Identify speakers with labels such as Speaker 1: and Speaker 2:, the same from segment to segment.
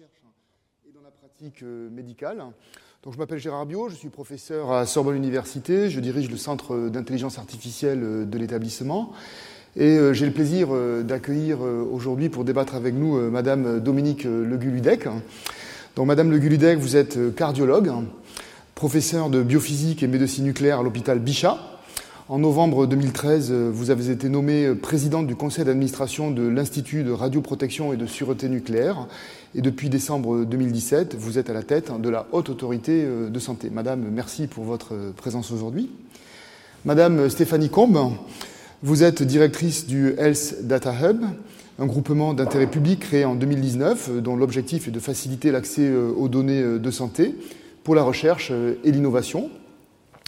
Speaker 1: recherche et dans la pratique médicale. Donc, je m'appelle Gérard Bio, je suis professeur à Sorbonne Université, je dirige le centre d'intelligence artificielle de l'établissement. Et j'ai le plaisir d'accueillir aujourd'hui pour débattre avec nous Madame Dominique Leguludec. Donc, Madame Leguludec, vous êtes cardiologue, professeur de biophysique et médecine nucléaire à l'hôpital Bichat. En novembre 2013, vous avez été nommée présidente du conseil d'administration de l'Institut de radioprotection et de sûreté nucléaire. Et depuis décembre 2017, vous êtes à la tête de la Haute Autorité de Santé. Madame, merci pour votre présence aujourd'hui. Madame Stéphanie Combe, vous êtes directrice du Health Data Hub, un groupement d'intérêt public créé en 2019 dont l'objectif est de faciliter l'accès aux données de santé pour la recherche et l'innovation.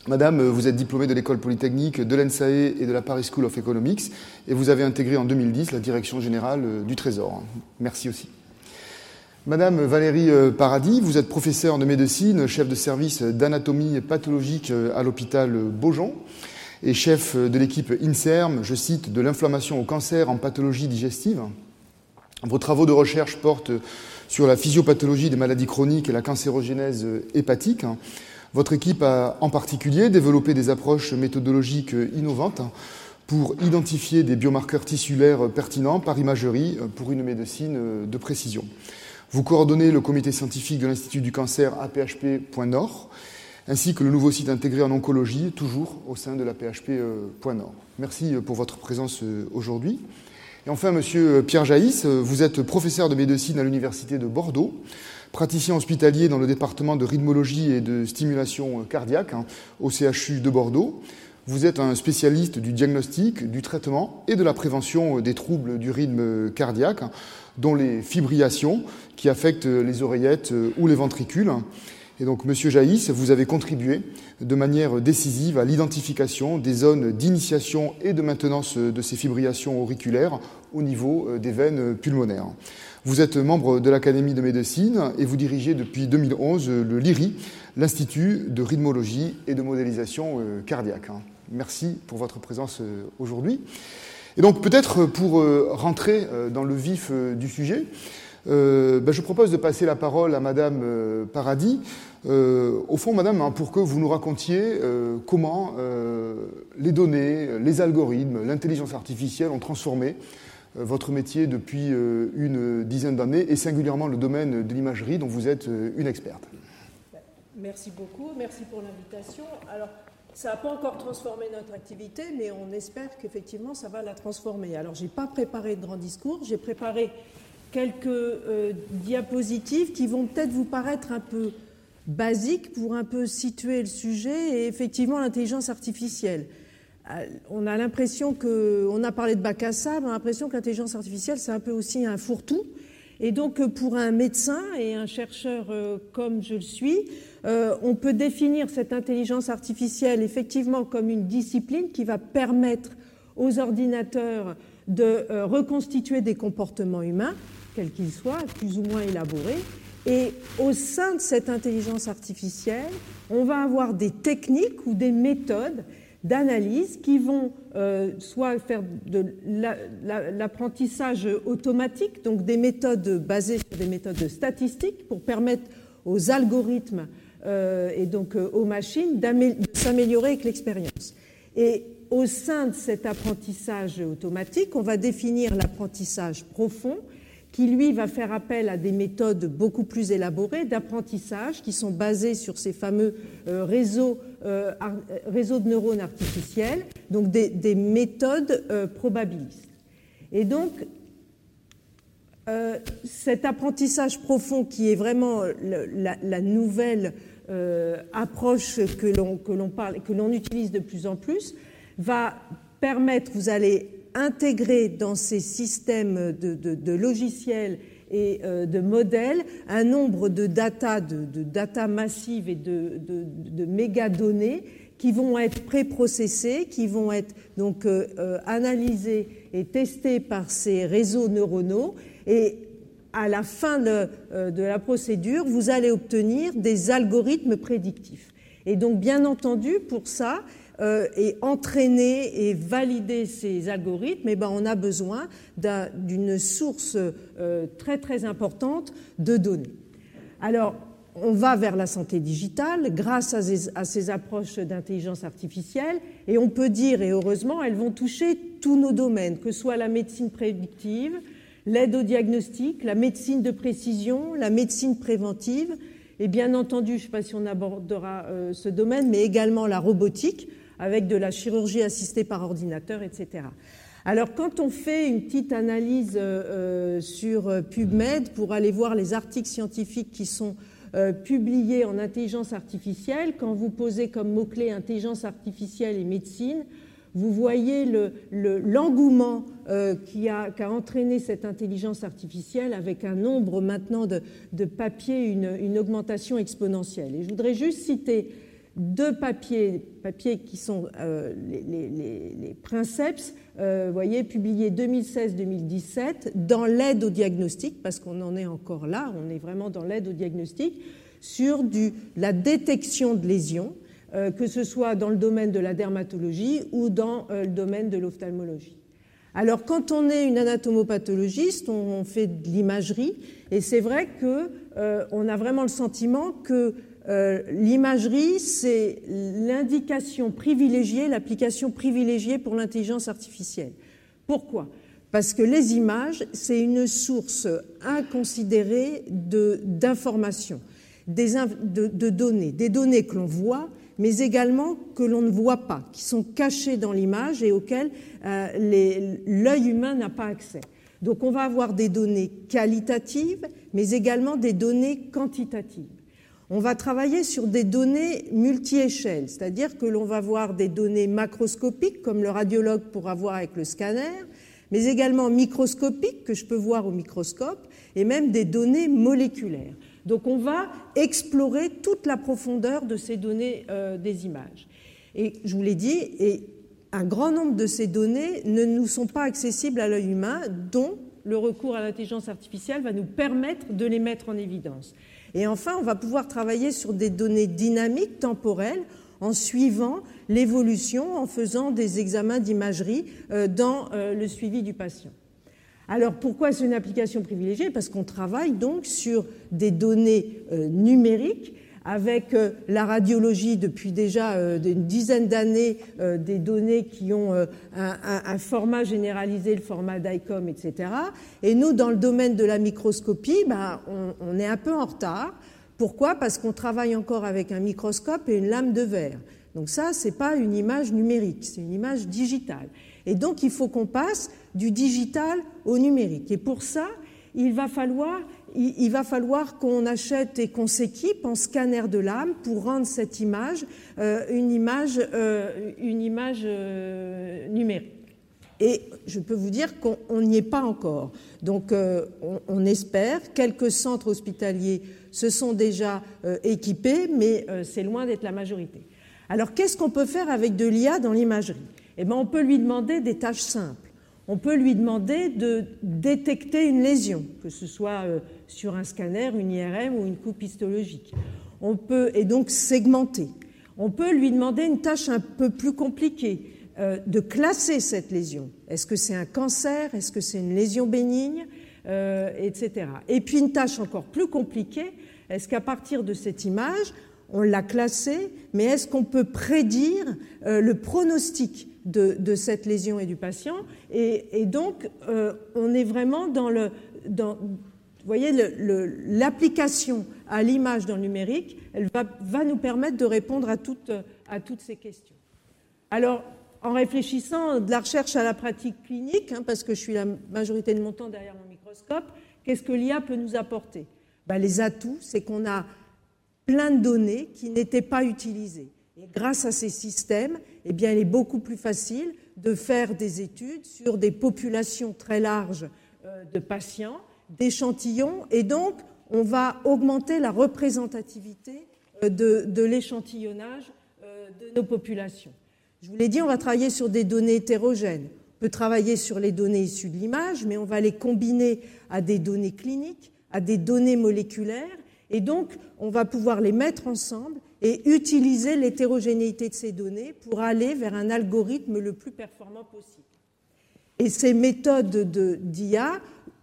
Speaker 1: Madame, vous êtes diplômée de l'école polytechnique, de l'ENSAE et de la Paris School of Economics, et vous avez intégré en 2010 la direction générale du Trésor. Merci aussi. Madame Valérie Paradis, vous êtes professeure de médecine, chef de service d'anatomie pathologique à l'hôpital Beaujon et chef de l'équipe INSERM, je cite, de l'inflammation au cancer en pathologie digestive. Vos travaux de recherche portent sur la physiopathologie des maladies chroniques et la cancérogénèse hépatique. Votre équipe a en particulier développé des approches méthodologiques innovantes pour identifier des biomarqueurs tissulaires pertinents par imagerie pour une médecine de précision. Vous coordonnez le comité scientifique de l'Institut du cancer APHP.Nord, ainsi que le nouveau site intégré en oncologie, toujours au sein de l'APHP.Nord. Merci pour votre présence aujourd'hui. Et enfin, Monsieur Pierre Jaïs, vous êtes professeur de médecine à l'Université de Bordeaux, praticien hospitalier dans le département de rythmologie et de stimulation cardiaque hein, au CHU de Bordeaux. Vous êtes un spécialiste du diagnostic, du traitement et de la prévention des troubles du rythme cardiaque, dont les fibrillations qui affectent les oreillettes ou les ventricules. Et donc, Monsieur Jaïs, vous avez contribué de manière décisive à l'identification des zones d'initiation et de maintenance de ces fibrillations auriculaires au niveau des veines pulmonaires. Vous êtes membre de l'Académie de médecine et vous dirigez depuis 2011 le LIRI, l'Institut de rythmologie et de modélisation cardiaque. Merci pour votre présence aujourd'hui. Et donc peut-être pour rentrer dans le vif du sujet, euh, ben, je propose de passer la parole à Madame euh, Paradis. Euh, au fond, Madame, hein, pour que vous nous racontiez euh, comment les données, les algorithmes, l'intelligence artificielle ont transformé votre métier depuis une dizaine d'années et singulièrement le domaine de l'imagerie dont vous êtes une experte.
Speaker 2: Merci beaucoup, merci pour l'invitation. Alors, ça n'a pas encore transformé notre activité, mais on espère qu'effectivement ça va la transformer. Alors, je n'ai pas préparé de grand discours, j'ai préparé quelques euh, diapositives qui vont peut-être vous paraître un peu basiques pour un peu situer le sujet et effectivement l'intelligence artificielle. On a l'impression que, on a parlé de bac à sable, on a l'impression que l'intelligence artificielle c'est un peu aussi un fourre-tout. Et donc pour un médecin et un chercheur euh, comme je le suis, euh, on peut définir cette intelligence artificielle effectivement comme une discipline qui va permettre aux ordinateurs de reconstituer des comportements humains quel qu'il soit, plus ou moins élaboré. Et au sein de cette intelligence artificielle, on va avoir des techniques ou des méthodes d'analyse qui vont euh, soit faire de l'apprentissage automatique, donc des méthodes basées sur des méthodes statistiques pour permettre aux algorithmes euh, et donc euh, aux machines de s'améliorer avec l'expérience. Et au sein de cet apprentissage automatique, on va définir l'apprentissage profond qui lui va faire appel à des méthodes beaucoup plus élaborées d'apprentissage qui sont basées sur ces fameux réseaux, euh, réseaux, de neurones artificiels, donc des, des méthodes euh, probabilistes. Et donc, cet apprentissage profond qui est vraiment la, nouvelle approche que l'on, que l'on parle, que l'on utilise de plus en plus, va permettre, vous allez intégrer dans ces systèmes de logiciels et euh, de modèles un nombre de data, de, de data massives et de, de, mégadonnées qui vont être préprocessées, qui vont être donc euh, euh, analysées et testées par ces réseaux neuronaux et à la fin de, de la procédure, vous allez obtenir des algorithmes prédictifs. Et donc, bien entendu, pour ça, euh, et entraîner et valider ces algorithmes, eh ben, on a besoin d'une source euh, très très importante de données. Alors, on va vers la santé digitale grâce à ces, approches d'intelligence artificielle et on peut dire, et heureusement, elles vont toucher tous nos domaines, que ce soit la médecine prédictive, l'aide au diagnostic, la médecine de précision, la médecine préventive, et bien entendu, je ne sais pas si on abordera euh, ce domaine, mais également la robotique, avec de la chirurgie assistée par ordinateur, etc. Alors, quand on fait une petite analyse euh, euh, sur PubMed pour aller voir les articles scientifiques qui sont publiés en intelligence artificielle, quand vous posez comme mot-clé intelligence artificielle et médecine, vous voyez l'engouement euh, a, entraîné cette intelligence artificielle avec un nombre maintenant de, papiers, une, augmentation exponentielle. Et je voudrais juste citer deux papiers, papiers qui sont euh, les, Princeps, euh, voyez, publiés 2016-2017 dans l'aide au diagnostic, parce qu'on en est encore là, on est vraiment dans l'aide au diagnostic, sur la détection de lésions euh, que ce soit dans le domaine de la dermatologie ou dans euh, le domaine de l'ophtalmologie. Alors, quand on est une anatomopathologiste, on fait de l'imagerie, et c'est vrai qu'on a vraiment le sentiment que l'imagerie, c'est l'indication privilégiée, l'application privilégiée pour l'intelligence artificielle. Pourquoi? Parce que les images, c'est une source inconsidérée d'informations, de, données, des données que l'on voit, mais également que l'on ne voit pas, qui sont cachés dans l'image et auxquels euh, l'œil humain n'a pas accès. Donc on va avoir des données qualitatives, mais également des données quantitatives. On va travailler sur des données multi-échelles, c'est-à-dire que l'on va voir des données macroscopiques, comme le radiologue pourra voir avec le scanner, mais également microscopiques, que je peux voir au microscope, et même des données moléculaires. Donc on va explorer toute la profondeur de ces données euh, des images. Et je vous l'ai dit, un grand nombre de ces données ne nous sont pas accessibles à l'œil humain, dont le recours à l'intelligence artificielle va nous permettre de les mettre en évidence. Et enfin, on va pouvoir travailler sur des données dynamiques, temporelles, en suivant l'évolution, en faisant des examens d'imagerie euh, dans euh, le suivi du patient. Alors pourquoi c'est une application privilégiée? Parce qu'on travaille donc sur des données euh, numériques avec euh, la radiologie depuis déjà euh, une dizaine d'années, des données qui ont un, format généralisé, le format DICOM, etc. Et nous, dans le domaine de la microscopie, ben, on, est un peu en retard. Pourquoi? Parce qu'on travaille encore avec un microscope et une lame de verre. Donc ça, c'est pas une image numérique, c'est une image digitale. Et donc, il faut qu'on passe du digital au numérique. Et pour ça, il va falloir, il, va falloir qu'on achète et qu'on s'équipe en scanner de l'âme pour rendre cette image euh, une image, euh, euh, numérique. Et je peux vous dire qu'on n'y est pas encore. Donc on, on, espère, quelques centres hospitaliers se sont déjà équipés, mais c'est loin d'être la majorité. Alors qu'est-ce qu'on peut faire avec de l'IA dans l'imagerie? Eh bien on peut lui demander des tâches simples on peut lui demander de détecter une lésion, que ce soit euh, sur un scanner, une IRM ou une coupe histologique. On peut, et donc segmenter. On peut lui demander une tâche un peu plus compliquée, euh, de classer cette lésion. Est-ce que c'est un cancer? Est-ce que c'est une lésion bénigne? Euh, Etc. Et puis une tâche encore plus compliquée, est-ce qu'à partir de cette image, on l'a classée, mais est-ce qu'on peut prédire le pronostic de, cette lésion et du patient. Et, donc, euh, on est vraiment dans le. Vous voyez, l'application à l'image dans le numérique, elle va, va, nous permettre de répondre à toutes, à toutes ces questions. Alors, en réfléchissant de la recherche à la pratique clinique, hein, parce que je suis la majorité de mon temps derrière mon microscope, qu'est-ce que l'IA peut nous apporter? Ben, Les atouts, c'est qu'on a plein de données qui n'étaient pas utilisées. Et grâce à ces systèmes, eh bien, il est beaucoup plus facile de faire des études sur des populations très larges euh, de patients, d'échantillons, et donc on va augmenter la représentativité euh, de, l'échantillonnage euh, de nos populations. Je vous l'ai dit, on va travailler sur des données hétérogènes. On peut travailler sur les données issues de l'image, mais on va les combiner à des données cliniques, à des données moléculaires, et donc on va pouvoir les mettre ensemble et utiliser l'hétérogénéité de ces données pour aller vers un algorithme le plus performant possible. Et ces méthodes d'IA,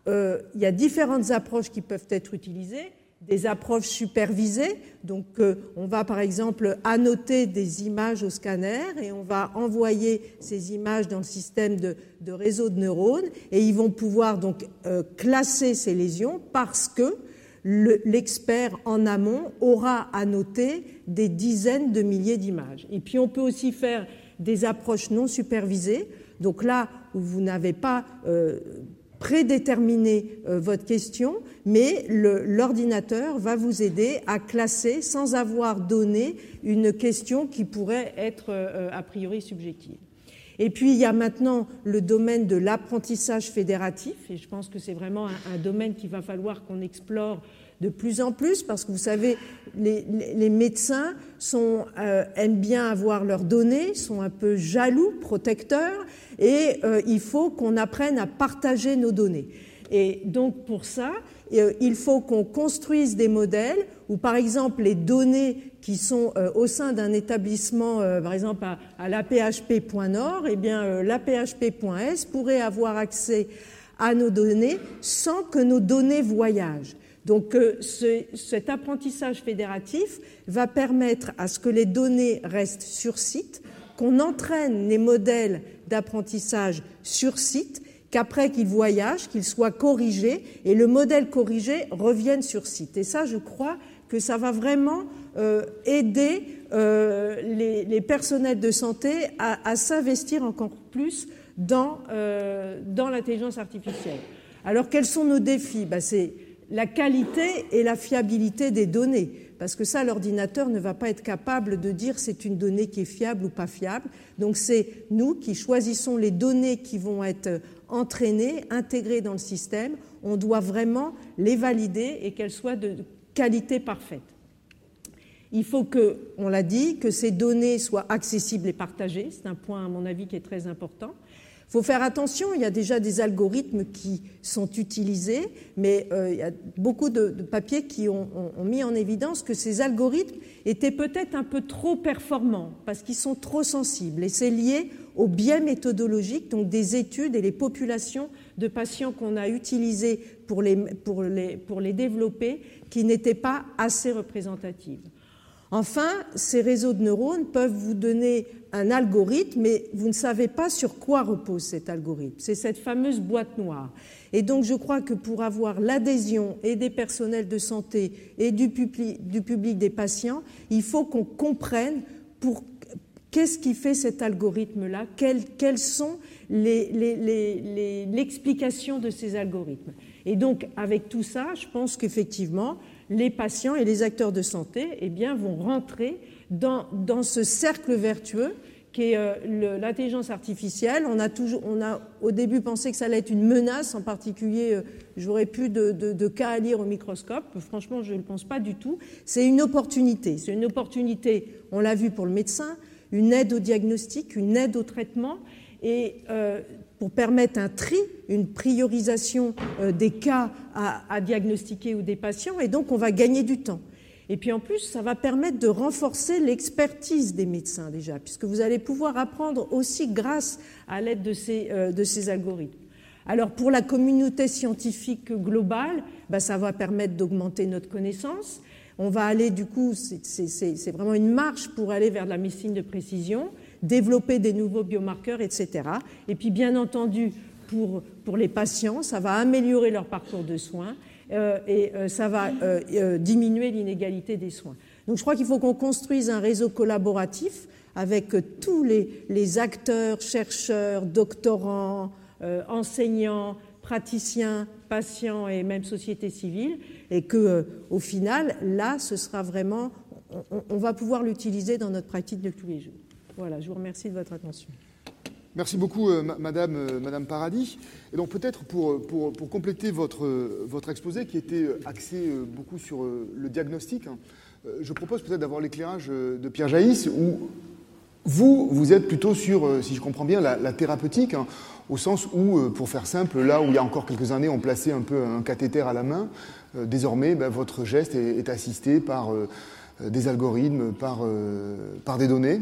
Speaker 2: euh, il y a différentes approches qui peuvent être utilisées des approches supervisées. Donc, euh, on va par exemple annoter des images au scanner et on va envoyer ces images dans le système de, réseau de neurones et ils vont pouvoir donc euh, classer ces lésions parce que l'expert en amont aura annoté des dizaines de milliers d'images. Et puis, on peut aussi faire des approches non supervisées. Donc là vous n'avez pas euh, prédéterminer euh, votre question, mais l'ordinateur va vous aider à classer sans avoir donné une question qui pourrait être euh, a priori subjective. Et puis il y a maintenant le domaine de l'apprentissage fédératif, et je pense que c'est vraiment un, domaine qu'il va falloir qu'on explore de plus en plus, parce que vous savez, les, médecins euh, aiment bien avoir leurs données, sont un peu jaloux, protecteurs, et euh, il faut qu'on apprenne à partager nos données. Et donc pour ça, il faut qu'on construise des modèles où, par exemple, les données qui sont euh, au sein d'un établissement, par exemple à, à l'APHP.nord, eh bien l'APHP.s pourrait avoir accès à nos données sans que nos données voyagent. Donc cet apprentissage fédératif va permettre à ce que les données restent sur site, qu'on entraîne les modèles d'apprentissage sur site, qu'après qu'ils voyagent, qu'ils soient corrigés et le modèle corrigé revienne sur site. Et ça, je crois que ça va vraiment euh, aider euh, les, personnels de santé à, s'investir encore plus dans, euh, dans l'intelligence artificielle. Alors, quels sont nos défis? Ben, C'est la qualité et la fiabilité des données parce que ça, l'ordinateur ne va pas être capable de dire c'est une donnée qui est fiable ou pas fiable. Donc c'est nous qui choisissons les données qui vont être entraînées, intégrées dans le système. On doit vraiment les valider et qu'elles soient de qualité parfaite. Il faut que, on l'a dit, que ces données soient accessibles et partagées. C'est un point, à mon avis, qui est très important. Il faut faire attention, il y a déjà des algorithmes qui sont utilisés, mais euh, il y a beaucoup de, papiers qui ont, mis en évidence que ces algorithmes étaient peut-être un peu trop performants parce qu'ils sont trop sensibles. Et c'est lié au biais méthodologique, donc des études et les populations de patients qu'on a utilisées pour les, pour les, pour les développer qui n'étaient pas assez représentatives. Enfin, ces réseaux de neurones peuvent vous donner un algorithme, mais vous ne savez pas sur quoi repose cet algorithme. C'est cette fameuse boîte noire. Et donc je crois que pour avoir l'adhésion et des personnels de santé et du public, des patients, il faut qu'on comprenne pour qu'est-ce qui fait cet algorithme-là, quelles, sont l'explication les, de ces algorithmes. Et donc avec tout ça, je pense qu'effectivement, les patients et les acteurs de santé eh bien, vont rentrer dans, dans ce cercle vertueux qui est euh, l'intelligence artificielle. On a, toujours, on a au début pensé que ça allait être une menace, en particulier, euh, j'aurais de, de, de, cas à lire au microscope. Franchement, je ne le pense pas du tout. C'est une opportunité. C'est une opportunité, on l'a vu pour le médecin, une aide au diagnostic, une aide au traitement. Et euh, pour permettre un tri, une priorisation euh, des cas à, diagnostiquer ou des patients, et donc on va gagner du temps. Et puis en plus, ça va permettre de renforcer l'expertise des médecins déjà, puisque vous allez pouvoir apprendre aussi grâce à l'aide de ces, euh, de algorithmes. Alors pour la communauté scientifique globale, bah, ça va permettre d'augmenter notre connaissance. On va aller du coup, c'est vraiment une marche pour aller vers la médecine de précision développer des nouveaux biomarqueurs, etc. Et puis, bien entendu, pour, pour les patients, ça va améliorer leur parcours de soins euh, et euh, ça va euh, diminuer l'inégalité des soins. Donc, je crois qu'il faut qu'on construise un réseau collaboratif avec tous les, les acteurs, chercheurs, doctorants, enseignants, praticiens, patients et même société civile, et que, au final, là, ce sera vraiment, on va pouvoir l'utiliser dans notre pratique de tous les jours. Voilà, je vous remercie de votre attention.
Speaker 1: Merci beaucoup, euh, Madame, euh, Madame Paradis. Et donc peut-être pour, pour, compléter votre, votre exposé qui était axé euh, beaucoup sur le diagnostic, hein, je propose peut-être d'avoir l'éclairage de Pierre Jaïs, où vous, vous êtes plutôt sur, si je comprends bien, la, thérapeutique, hein, au sens où, pour faire simple, là où il y a encore quelques années on plaçait un peu un cathéter à la main, désormais ben, votre geste est, assisté par des algorithmes, par, par des données,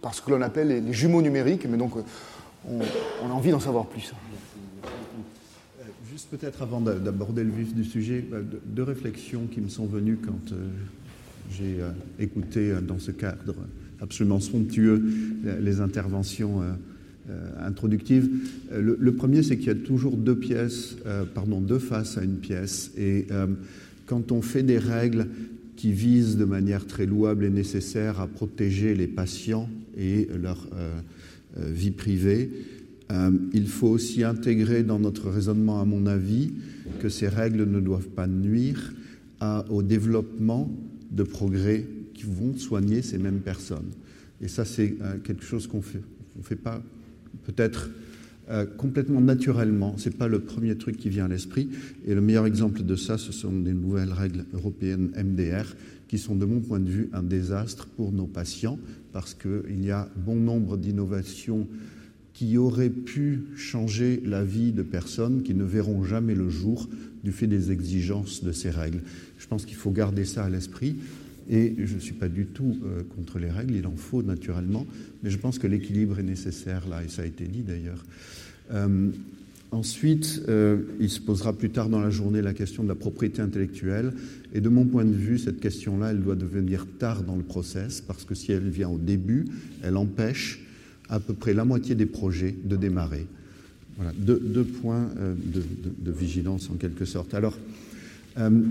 Speaker 1: par ce que l'on appelle les, jumeaux numériques. Mais donc, on, on a envie d'en savoir plus.
Speaker 3: Juste peut-être avant d'aborder le vif du sujet, deux réflexions qui me sont venues quand j'ai écouté dans ce cadre absolument somptueux les interventions euh, introductive. Euh, le, premier, c'est qu'il y a toujours deux pièces, euh, pardon, deux faces à une pièce. Et quand on fait des règles qui visent de manière très louable et nécessaire à protéger les patients et leur vie privée, il faut aussi intégrer dans notre raisonnement, à mon avis, que ces règles ne doivent pas nuire au développement de progrès qui vont soigner ces mêmes personnes. Et ça, c'est quelque chose qu'on ne fait pas peut-être euh, complètement naturellement. Ce n'est pas le premier truc qui vient à l'esprit. Et le meilleur exemple de ça, ce sont des nouvelles règles européennes MDR qui sont, de mon point de vue, un désastre pour nos patients parce qu'il y a bon nombre d'innovations qui auraient pu changer la vie de personnes qui ne verront jamais le jour du fait des exigences de ces règles. Je pense qu'il faut garder ça à l'esprit. Et je ne suis pas du tout euh, contre les règles, il en faut naturellement, mais je pense que l'équilibre est nécessaire là, et ça a été dit d'ailleurs. Euh, ensuite, euh, il se posera plus tard dans la journée la question de la propriété intellectuelle, et de mon point de vue, cette question-là, elle doit devenir tard dans le process, parce que si elle vient au début, elle empêche à peu près la moitié des projets de démarrer. Voilà, deux, points de, de, vigilance en quelque sorte. Alors,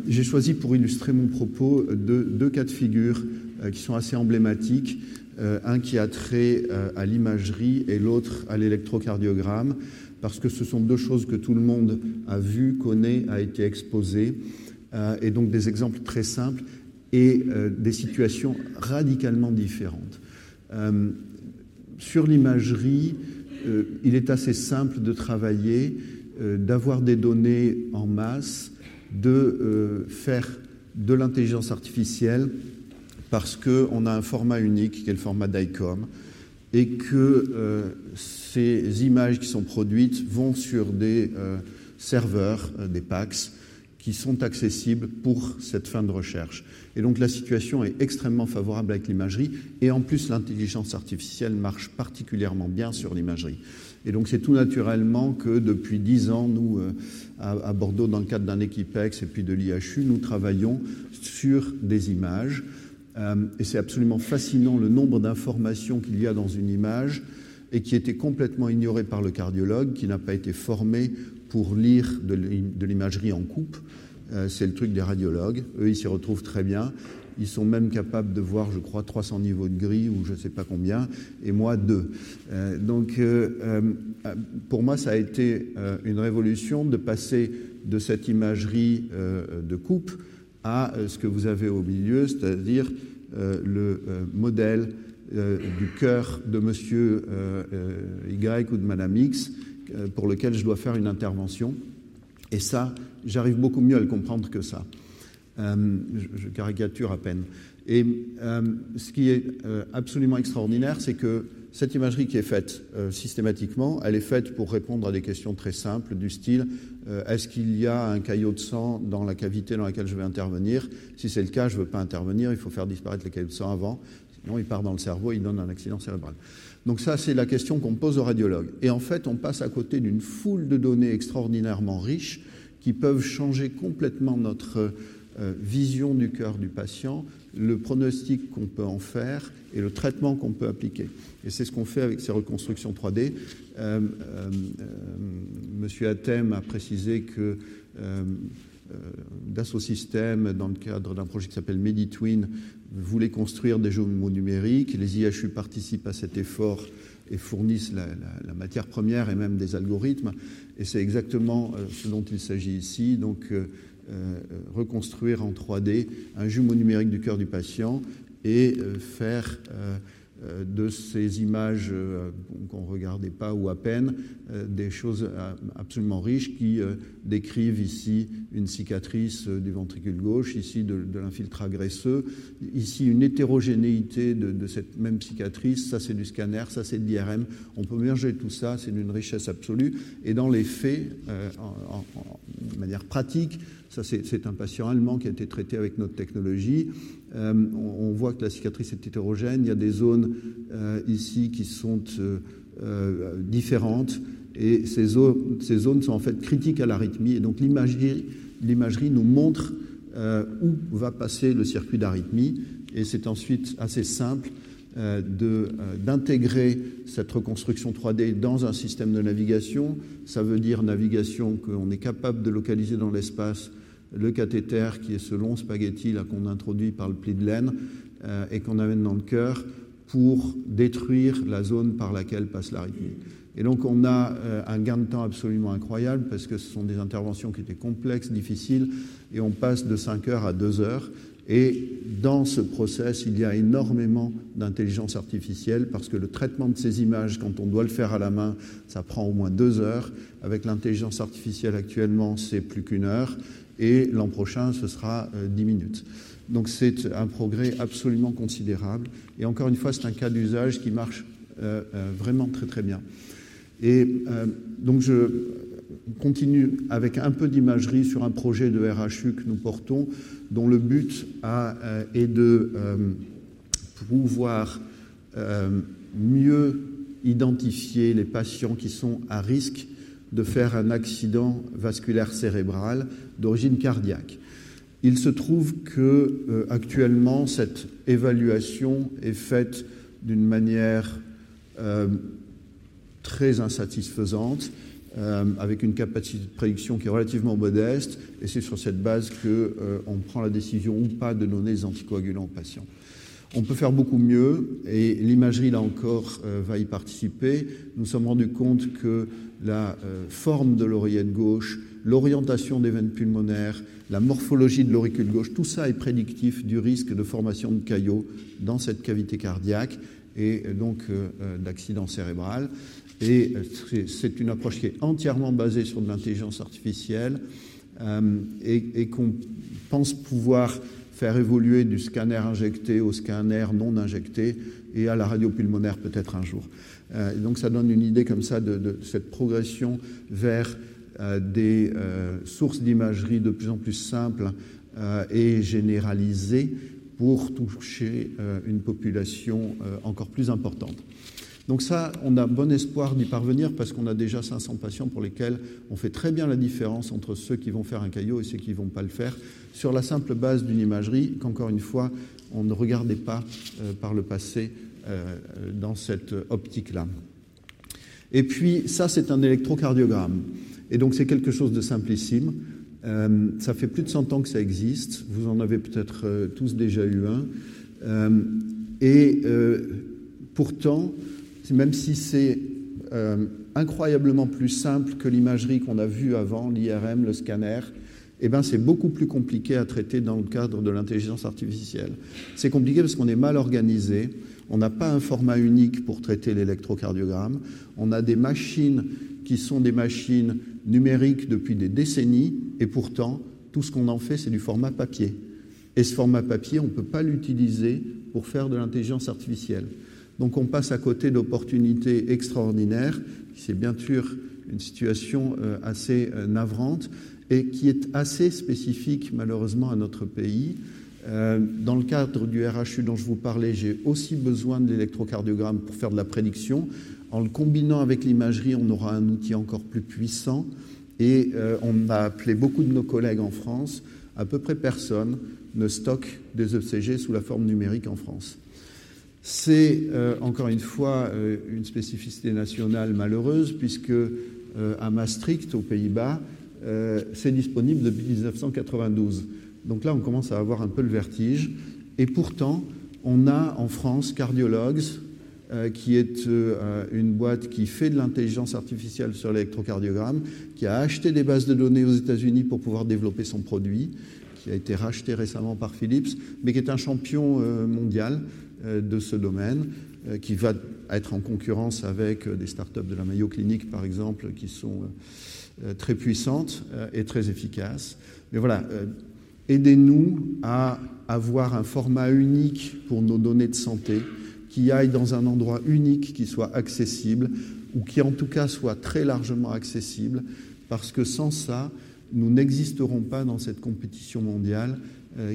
Speaker 3: j'ai choisi pour illustrer mon propos deux, cas de figure euh, qui sont assez emblématiques. Euh, un qui a trait à l'imagerie et l'autre à l'électrocardiogramme, parce que ce sont deux choses que tout le monde a vues, connaît, a été exposé, et donc des exemples très simples et des situations radicalement différentes. sur l'imagerie, il est assez simple de travailler, d'avoir des données en masse de euh, faire de l'intelligence artificielle parce qu'on a un format unique qui est le format DICOM et que euh, ces images qui sont produites vont sur des euh, serveurs, des PACS, qui sont accessibles pour cette fin de recherche. Et donc la situation est extrêmement favorable avec l'imagerie, et en plus l'intelligence artificielle marche particulièrement bien sur l'imagerie. Et donc c'est tout naturellement que depuis dix ans, nous, euh, à, Bordeaux, dans le cadre d'un équipex et puis de l'IHU, nous travaillons sur des images. Euh, et c'est absolument fascinant le nombre d'informations qu'il y a dans une image et qui était complètement ignoré par le cardiologue, qui n'a pas été formé pour lire de l'imagerie en coupe. Euh, c'est le truc des radiologues. Eux, ils s'y retrouvent très bien. Ils sont même capables de voir, je crois, 300 niveaux de gris ou je ne sais pas combien, et moi deux. Euh, donc, euh, pour moi, ça a été une révolution de passer de cette imagerie de coupe à ce que vous avez au milieu, c'est-à-dire le modèle du cœur de monsieur Y ou de madame X pour lequel je dois faire une intervention. Et ça, j'arrive beaucoup mieux à le comprendre que ça. Euh, je, caricature à peine. Et euh, ce qui est euh, absolument extraordinaire, c'est que cette imagerie qui est faite systématiquement, elle est faite pour répondre à des questions très simples du style est-ce qu'il y a un caillot de sang dans la cavité dans laquelle je vais intervenir? Si c'est le cas, je ne veux pas intervenir, il faut faire disparaître le caillot de sang avant, sinon il part dans le cerveau, il donne un accident cérébral. Donc ça, c'est la question qu'on pose aux radiologues. Et en fait, on passe à côté d'une foule de données extraordinairement riches qui peuvent changer complètement notre vision du cœur du patient, le pronostic qu'on peut en faire et le traitement qu'on peut appliquer. Et c'est ce qu'on fait avec ces reconstructions 3D. Euh, euh, Monsieur Atem a précisé que Dassault Systèmes, dans le cadre d'un projet qui s'appelle MediTwin, voulait construire des jumeaux numériques. Les IHU participent à cet effort et fournissent la, matière première et même des algorithmes. Et c'est exactement euh, ce dont il s'agit ici. Donc, euh, euh, reconstruire en 3D un jumeau numérique du cœur du patient et faire de ces images qu'on ne regardait pas ou à peine des choses absolument riches qui décrivent ici une cicatrice du ventricule gauche, ici de, l'infiltrat graisseux, ici une hétérogénéité de, cette même cicatrice, ça c'est du scanner, ça c'est de l'IRM. On peut mélanger tout ça, c'est d'une richesse absolue. Et dans les faits, euh, de manière pratique, ça c'est un patient allemand qui a été traité avec notre technologie. Euh, on, voit que la cicatrice est hétérogène, il y a des zones euh, ici qui sont différentes. Et ces zones, ces zones, sont en fait critiques à l'arythmie. Et donc l'imagerie nous montre euh, où va passer le circuit d'arythmie. Et c'est ensuite assez simple euh, euh, d'intégrer cette reconstruction 3D dans un système de navigation. Ça veut dire navigation qu'on est capable de localiser dans l'espace le cathéter qui est ce long spaghetti là qu'on introduit par le pli de laine et qu'on amène dans le cœur pour détruire la zone par laquelle passe l'arythmie. Et donc on a euh, un gain de temps absolument incroyable parce que ce sont des interventions qui étaient complexes, difficiles, et on passe de 5 heures à 2 heures. Et dans ce process, il y a énormément d'intelligence artificielle parce que le traitement de ces images, quand on doit le faire à la main, ça prend au moins deux heures. Avec l'intelligence artificielle actuellement, c'est plus qu'une heure. Et l'an prochain, ce sera 10 euh, minutes. Donc c'est un progrès absolument considérable. Et encore une fois, c'est un cas d'usage qui marche euh, vraiment très très bien. Et euh, donc je continue avec un peu d'imagerie sur un projet de RHU que nous portons, dont le but euh, est de euh, pouvoir mieux identifier les patients qui sont à risque de faire un accident vasculaire cérébral d'origine cardiaque. Il se trouve que actuellement cette évaluation est faite d'une manière très insatisfaisante, euh, avec une capacité de prédiction qui est relativement modeste, et c'est sur cette base qu'on euh, prend la décision ou pas de donner des anticoagulants aux patients. On peut faire beaucoup mieux, et l'imagerie, là encore, euh, va y participer. Nous sommes rendus compte que la forme de l'oreillette gauche, l'orientation des veines pulmonaires, la morphologie de l'auricule gauche, tout ça est prédictif du risque de formation de caillots dans cette cavité cardiaque et donc d'accident cérébral. Et euh, c'est une approche qui est entièrement basée sur de l'intelligence artificielle euh, et, qu'on pense pouvoir faire évoluer du scanner injecté au scanner non injecté et à la radio pulmonaire peut-être un jour. Euh, donc ça donne une idée comme ça de, cette progression vers des sources d'imagerie de plus en plus simples et généralisées pour toucher une population encore plus importante. Donc ça, on a bon espoir d'y parvenir parce qu'on a déjà 500 patients pour lesquels on fait très bien la différence entre ceux qui vont faire un caillot et ceux qui ne vont pas le faire, sur la simple base d'une imagerie qu'encore une fois, on ne regardait pas euh, par le passé euh, dans cette optique-là. Et puis ça, c'est un électrocardiogramme. Et donc c'est quelque chose de simplissime. Euh, ça fait plus de 100 ans que ça existe. Vous en avez peut-être tous déjà eu un. et pourtant, même si c'est euh, incroyablement plus simple que l'imagerie qu'on a vue avant, l'IRM, le scanner, eh ben, c'est beaucoup plus compliqué à traiter dans le cadre de l'intelligence artificielle. C'est compliqué parce qu'on est mal organisé, on n'a pas un format unique pour traiter l'électrocardiogramme, on a des machines qui sont des machines numériques depuis des décennies, et pourtant, tout ce qu'on en fait, c'est du format papier. Et ce format papier, on ne peut pas l'utiliser pour faire de l'intelligence artificielle. Donc on passe à côté d'opportunités extraordinaires. C'est bien sûr une situation euh, assez euh, navrante et qui est assez spécifique malheureusement à notre pays. Euh, dans le cadre du RHU dont je vous parlais, j'ai aussi besoin de l'électrocardiogramme pour faire de la prédiction. En le combinant avec l'imagerie, on aura un outil encore plus puissant. Et on a appelé beaucoup de nos collègues en France. À peu près personne ne stocke des ECG sous la forme numérique en France. C'est euh, encore une fois euh, une spécificité nationale malheureuse puisque euh, à Maastricht, aux Pays-Bas, c'est disponible depuis 1992. Donc là, on commence à avoir un peu le vertige. Et pourtant, on a en France Cardiologues, qui est une boîte qui fait de l'intelligence artificielle sur l'électrocardiogramme, qui a acheté des bases de données aux États-Unis pour pouvoir développer son produit, qui a été racheté récemment par Philips, mais qui est un champion mondial de ce domaine, euh, qui va être en concurrence avec euh, des startups de la Mayo Clinique, par exemple, qui sont très puissante et très efficace. Mais voilà, aidez-nous à avoir un format unique pour nos données de santé qui aille dans un endroit unique, qui soit accessible, ou qui en tout cas soit très largement accessible, parce que sans ça, nous n'existerons pas dans cette compétition mondiale euh,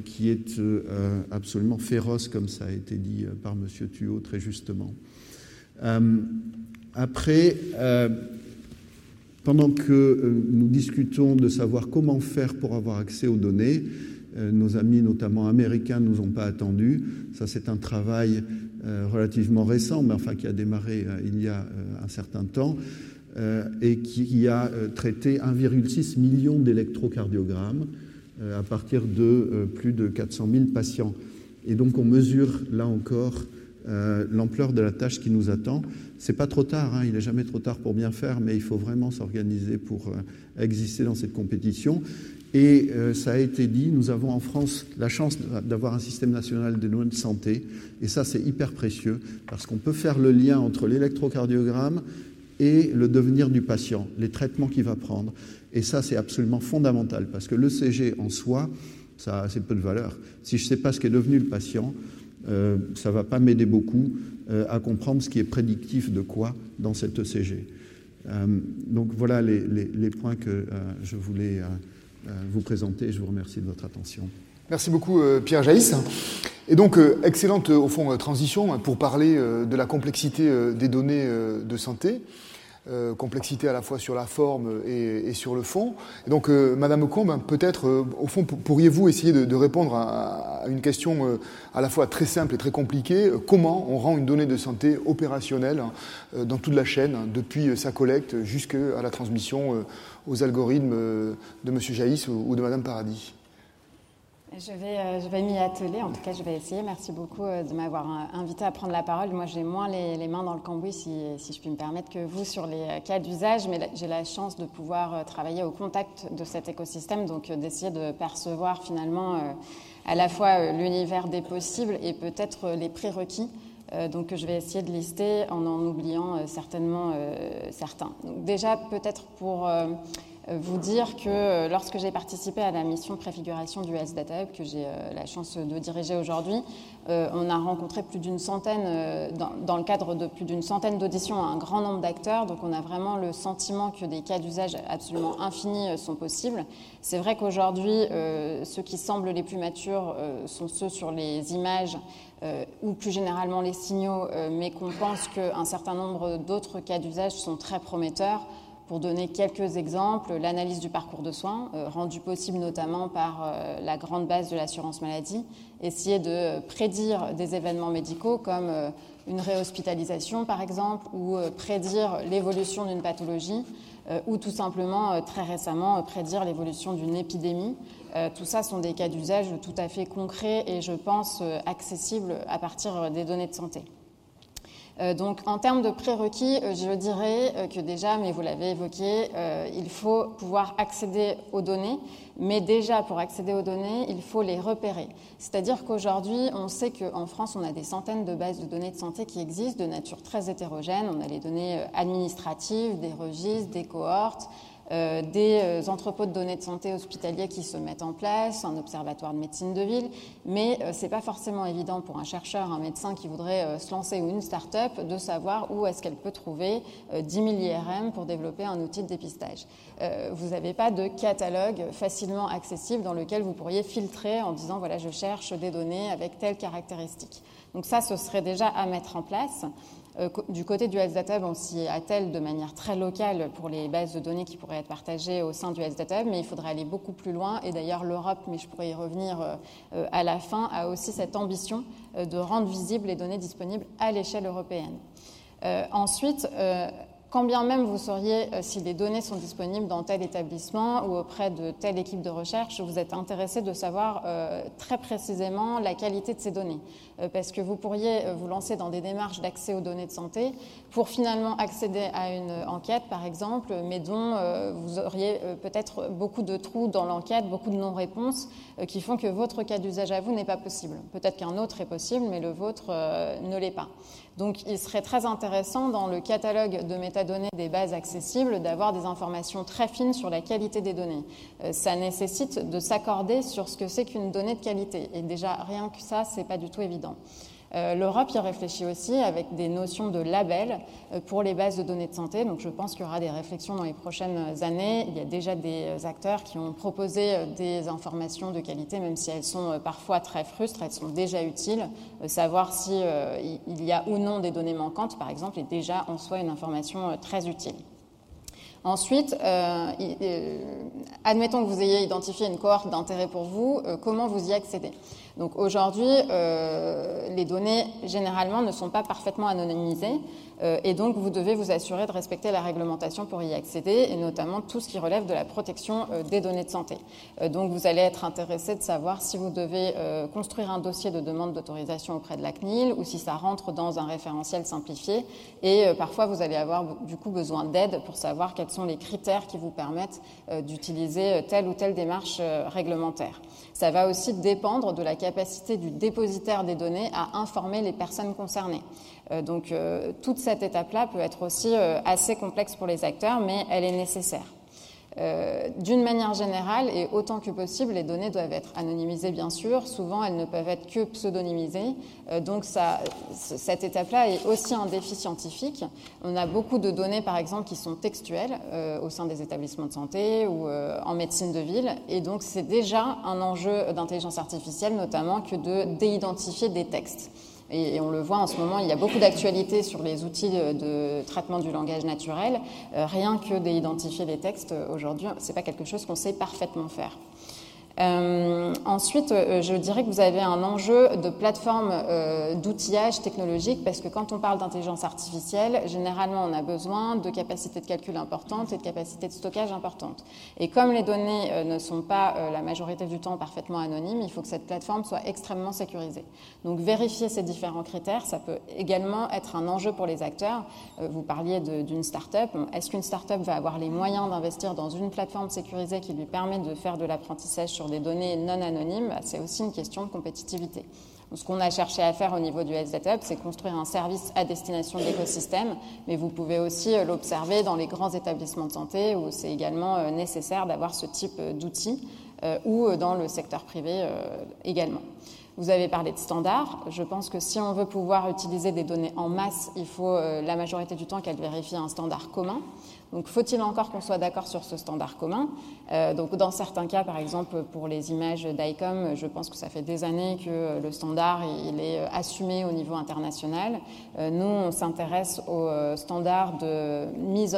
Speaker 3: qui est euh, absolument féroce, comme ça a été dit euh, par M. Thuot très justement. après, pendant que nous discutons de savoir comment faire pour avoir accès aux données, nos amis, notamment américains, ne nous ont pas attendus. Ça, c'est un travail relativement récent, mais enfin qui a démarré il y a un certain temps. Euh, et qui a euh, traité 1,6 million d'électrocardiogrammes euh, à partir de plus de 400 000 patients. Et donc on mesure là encore l'ampleur de la tâche qui nous attend. C'est pas trop tard, hein, il n'est jamais trop tard pour bien faire, mais il faut vraiment s'organiser pour exister dans cette compétition. Et ça a été dit, nous avons en France la chance d'avoir un système national de données de santé, et ça c'est hyper précieux parce qu'on peut faire le lien entre l'électrocardiogramme et le devenir du patient, les traitements qu'il va prendre. Et ça, c'est absolument fondamental parce que l'ECG en soi, ça a assez peu de valeur. Si je ne sais pas ce qu'est devenu le patient, euh, ça ne va pas m'aider beaucoup euh, à comprendre ce qui est prédictif de quoi dans cet ECG. Euh, donc voilà les, les points que je voulais vous présenter. Je vous remercie de votre attention.
Speaker 1: Merci beaucoup Pierre Jaïs. Et donc, excellente au fond transition pour parler de la complexité des données de santé. Euh, complexité à la fois sur la forme et, sur le fond. Donc, euh, Madame Combe, peut-être, euh, au fond, pourriez-vous essayer de, répondre à, une question à la fois très simple et très compliquée Comment on rend une donnée de santé opérationnelle dans toute la chaîne, depuis sa collecte jusqu'à la transmission aux algorithmes de M. Jaïs ou de Madame Paradis?
Speaker 4: Je vais, euh, je vais m'y atteler, en tout cas je vais essayer. Merci beaucoup euh, de m'avoir euh, invité à prendre la parole. Moi j'ai moins les, mains dans le cambouis, si, je puis me permettre, que vous sur les cas d'usage, mais j'ai la chance de pouvoir travailler au contact de cet écosystème, donc d'essayer de percevoir finalement à la fois l'univers des possibles et peut-être les prérequis. donc je vais essayer de lister en en oubliant certainement certains. Donc, déjà peut-être pour vous dire que euh, lorsque j'ai participé à la mission préfiguration du Health Data Hub, que j'ai euh, la chance de diriger aujourd'hui, euh, on a rencontré plus d'une centaine, dans, le cadre de plus d'une centaine d'auditions, un grand nombre d'acteurs. Donc on a vraiment le sentiment que des cas d'usage absolument infinis sont possibles. C'est vrai qu'aujourd'hui, ceux qui semblent les plus matures sont ceux sur les images ou plus généralement les signaux, mais qu'on pense qu'un certain nombre d'autres cas d'usage sont très prometteurs. Pour donner quelques exemples, l'analyse du parcours de soins, euh, rendue possible notamment par euh, la grande base de l'assurance maladie, essayer de prédire des événements médicaux comme euh, une réhospitalisation par exemple, ou prédire l'évolution d'une pathologie, ou tout simplement, très récemment, prédire l'évolution d'une épidémie. Tout ça sont des cas d'usage tout à fait concrets et je pense accessibles à partir des données de santé. Euh, donc en termes de prérequis, euh, je dirais euh, que déjà, mais vous l'avez évoqué, il faut pouvoir accéder aux données, mais déjà pour accéder aux données, il faut les repérer. C'est-à-dire qu'aujourd'hui, on sait qu'en France, on a des centaines de bases de données de santé qui existent de nature très hétérogène. On a les données administratives, des registres, des cohortes, euh, des euh, entrepôts de données de santé hospitaliers qui se mettent en place, un observatoire de médecine de ville, mais euh, ce n'est pas forcément évident pour un chercheur, un médecin qui voudrait se lancer ou une start-up de savoir où est-ce qu'elle peut trouver 10 000 IRM pour développer un outil de dépistage. vous n'avez pas de catalogue facilement accessible dans lequel vous pourriez filtrer en disant voilà, je cherche des données avec telle caractéristique. Donc ça, ce serait déjà à mettre en place. Euh, du côté du Health on s'y attelle de manière très locale pour les bases de données qui pourraient être partagées au sein du Health mais il faudrait aller beaucoup plus loin. Et d'ailleurs, l'Europe, mais je pourrais y revenir euh, euh, à la fin, a aussi cette ambition de rendre visibles les données disponibles à l'échelle européenne. ensuite, quand bien même vous sauriez euh, si les données sont disponibles dans tel établissement ou auprès de telle équipe de recherche, vous êtes intéressé de savoir euh, très précisément la qualité de ces données. Euh, parce que vous pourriez vous lancer dans des démarches d'accès aux données de santé pour finalement accéder à une enquête, par exemple, mais dont vous auriez peut-être beaucoup de trous dans l'enquête, beaucoup de non-réponses qui font que votre cas d'usage à vous n'est pas possible. Peut-être qu'un autre est possible, mais le vôtre ne l'est pas. Donc il serait très intéressant dans le catalogue de métadonnées des bases accessibles d'avoir des informations très fines sur la qualité des données. Euh, ça nécessite de s'accorder sur ce que c'est qu'une donnée de qualité. Et déjà, rien que ça, c'est pas du tout évident. Euh, L'Europe y réfléchit aussi avec des notions de label euh, pour les bases de données de santé. Donc je pense qu'il y aura des réflexions dans les prochaines années. Il y a déjà des acteurs qui ont proposé euh, des informations de qualité, même si elles sont parfois très frustres, elles sont déjà utiles. Savoir s'il il y a ou non des données manquantes, par exemple, est déjà en soi une information très utile. Ensuite, admettons que vous ayez identifié une cohorte d'intérêt pour vous, comment vous y accédez? Donc aujourd'hui, euh, les données généralement ne sont pas parfaitement anonymisées euh, et donc vous devez vous assurer de respecter la réglementation pour y accéder et notamment tout ce qui relève de la protection euh, des données de santé. donc vous allez être intéressé de savoir si vous devez construire un dossier de demande d'autorisation auprès de la CNIL ou si ça rentre dans un référentiel simplifié et parfois vous allez avoir du coup besoin d'aide pour savoir quels sont les critères qui vous permettent d'utiliser telle ou telle démarche réglementaire. Ça va aussi dépendre de la capacité du dépositaire des données à informer les personnes concernées. Euh, donc euh, toute cette étape-là peut être aussi euh, assez complexe pour les acteurs, mais elle est nécessaire. Euh, d'une manière générale, et autant que possible, les données doivent être anonymisées, bien sûr. Souvent, elles ne peuvent être que pseudonymisées. Euh, donc, cette étape-là est aussi un défi scientifique. On a beaucoup de données, par exemple, qui sont textuelles euh, au sein des établissements de santé ou en médecine de ville. Et donc, c'est déjà un enjeu d'intelligence artificielle, notamment, que de déidentifier des textes. Et, on le voit en ce moment, il y a beaucoup d'actualités sur les outils de, traitement du langage naturel. Euh, rien que d'identifier les textes aujourd'hui, c'est pas quelque chose qu'on sait parfaitement faire. Euh, ensuite, euh, je dirais que vous avez un enjeu de plateforme euh, d'outillage technologique parce que quand on parle d'intelligence artificielle, généralement on a besoin de capacités de calcul importantes et de capacités de stockage importantes. Et comme les données ne sont pas la majorité du temps parfaitement anonymes, il faut que cette plateforme soit extrêmement sécurisée. Donc vérifier ces différents critères, ça peut également être un enjeu pour les acteurs. vous parliez d'une start-up. Est-ce qu'une start-up va avoir les moyens d'investir dans une plateforme sécurisée qui lui permet de faire de l'apprentissage sur des données non anonymes, c'est aussi une question de compétitivité. ce qu'on a cherché à faire au niveau du Health Hub, c'est construire un service à destination de l'écosystème, mais vous pouvez aussi euh, l'observer dans les grands établissements de santé où c'est également euh, nécessaire d'avoir ce type euh, d'outils ou dans le secteur privé également. Vous avez parlé de standards. Je pense que si on veut pouvoir utiliser des données en masse, il faut la majorité du temps qu'elles vérifient un standard commun. Donc faut-il encore qu'on soit d'accord sur ce standard commun? Euh, Donc dans certains cas, par exemple pour les images d'ICOM, je pense que ça fait des années que le standard est assumé au niveau international. Euh, nous, on s'intéresse au euh, standard de mise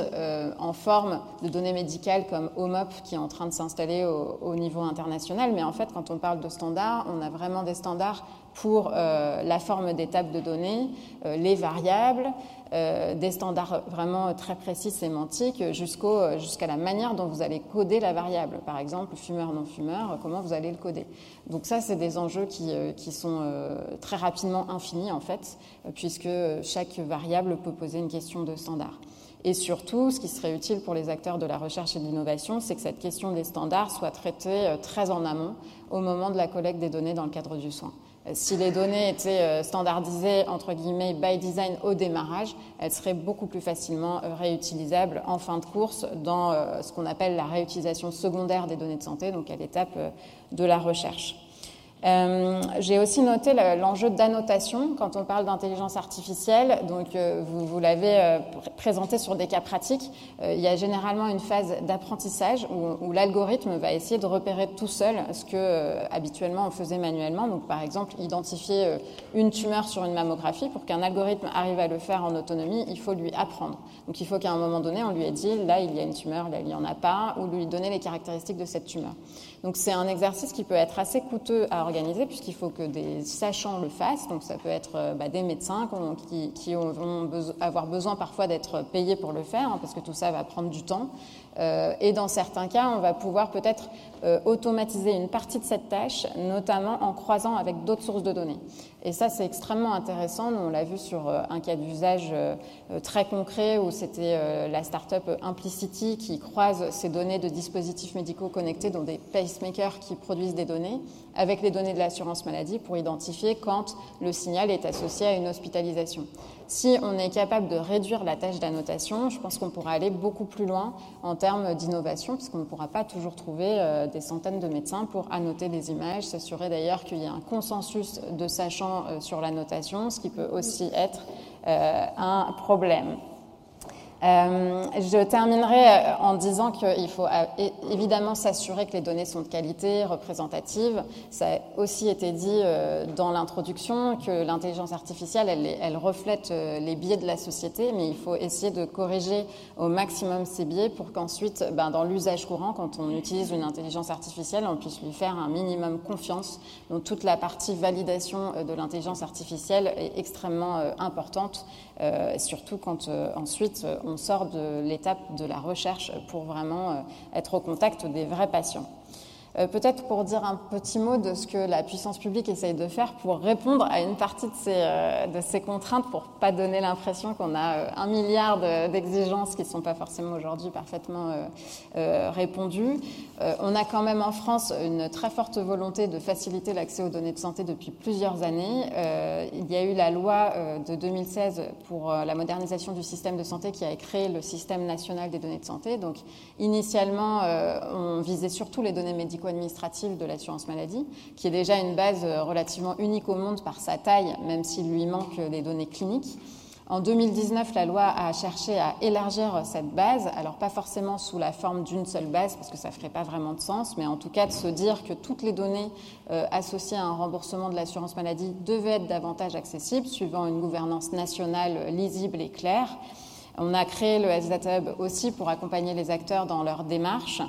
Speaker 4: en forme de données médicales comme OMOP qui est en train de s'installer au, niveau international. Mais en fait, quand on parle de standards, on a vraiment des standards pour la forme des tables de données, les variables, euh, des standards vraiment très précis sémantiques jusqu'à la manière dont vous allez coder la variable. Par exemple, fumeur, non-fumeur, comment vous allez le coder. Donc ça, c'est des enjeux qui, euh, qui sont euh, très rapidement infinis, en fait, puisque chaque variable peut poser une question de standard. Et surtout, ce qui serait utile pour les acteurs de la recherche et de l'innovation, c'est que cette question des standards soit traitée très en amont, au moment de la collecte des données dans le cadre du soin. Si les données étaient euh, standardisées, entre guillemets, by design au démarrage, elles seraient beaucoup plus facilement euh, réutilisables en fin de course dans euh, ce qu'on appelle la réutilisation secondaire des données de santé, donc à l'étape de la recherche. Euh, J'ai aussi noté l'enjeu d'annotation quand on parle d'intelligence artificielle. Donc, euh, vous, vous l'avez euh, présenté sur des cas pratiques. Il y a généralement une phase d'apprentissage où, où l'algorithme va essayer de repérer tout seul ce que habituellement on faisait manuellement. Donc, par exemple, identifier une tumeur sur une mammographie. Pour qu'un algorithme arrive à le faire en autonomie, il faut lui apprendre. Donc, il faut qu'à un moment donné, on lui ait dit là, il y a une tumeur, là, il n'y en a pas, ou lui donner les caractéristiques de cette tumeur. Donc, c'est un exercice qui peut être assez coûteux à organisé puisqu'il faut que des sachants le fassent. Donc ça peut être euh, bah, des médecins qui, qui vont avoir besoin parfois d'être payés pour le faire, hein, parce que tout ça va prendre du temps. Euh, et dans certains cas, on va pouvoir peut-être automatiser une partie de cette tâche, notamment en croisant avec d'autres sources de données. Et ça, c'est extrêmement intéressant. on l'a vu sur euh, un cas d'usage euh, euh, très concret où c'était la start-up Implicity qui croise ces données de dispositifs médicaux connectés, dont des pacemakers qui produisent des données, avec les données de l'assurance maladie pour identifier quand le signal est associé à une hospitalisation. Si on est capable de réduire la tâche d'annotation, je pense qu'on pourra aller beaucoup plus loin en termes d'innovation, puisqu'on ne pourra pas toujours trouver des centaines de médecins pour annoter des images, s'assurer d'ailleurs qu'il y ait un consensus de sachants euh, sur la notation, ce qui peut aussi être euh, un problème. Euh, je terminerai euh, en disant qu'il faut euh, évidemment s'assurer que les données sont de qualité, représentatives. Ça a aussi été dit dans l'introduction que l'intelligence artificielle, elle, reflète les biais de la société, mais il faut essayer de corriger au maximum ces biais pour qu'ensuite, ben, dans l'usage courant, quand on utilise une intelligence artificielle, on puisse lui faire un minimum confiance. Donc toute la partie validation de l'intelligence artificielle est extrêmement importante, surtout quand ensuite on sort de l'étape de la recherche pour vraiment euh, être au contact des vrais patients. Euh, peut-être pour dire un petit mot de ce que la puissance publique essaye de faire pour répondre à une partie de ces, euh, contraintes, pour pas donner l'impression qu'on a euh, un milliard d'exigences qui ne sont pas forcément aujourd'hui parfaitement répondues. On a quand même en France une très forte volonté de faciliter l'accès aux données de santé depuis plusieurs années. Il y a eu la loi de 2016 pour la modernisation du système de santé qui a créé le système national des données de santé. Donc initialement, on visait surtout les données médicales administrative de l'assurance maladie, qui est déjà une base euh, relativement unique au monde par sa taille, même s'il lui manque des données cliniques. En 2019, la loi a cherché à élargir cette base, alors pas forcément sous la forme d'une seule base, parce que ça ne ferait pas vraiment de sens, mais en tout cas de se dire que toutes les données euh, associées à un remboursement de l'assurance maladie devaient être davantage accessibles, suivant une gouvernance nationale lisible et claire. On a créé le SDATA Hub aussi pour accompagner les acteurs dans leur démarche.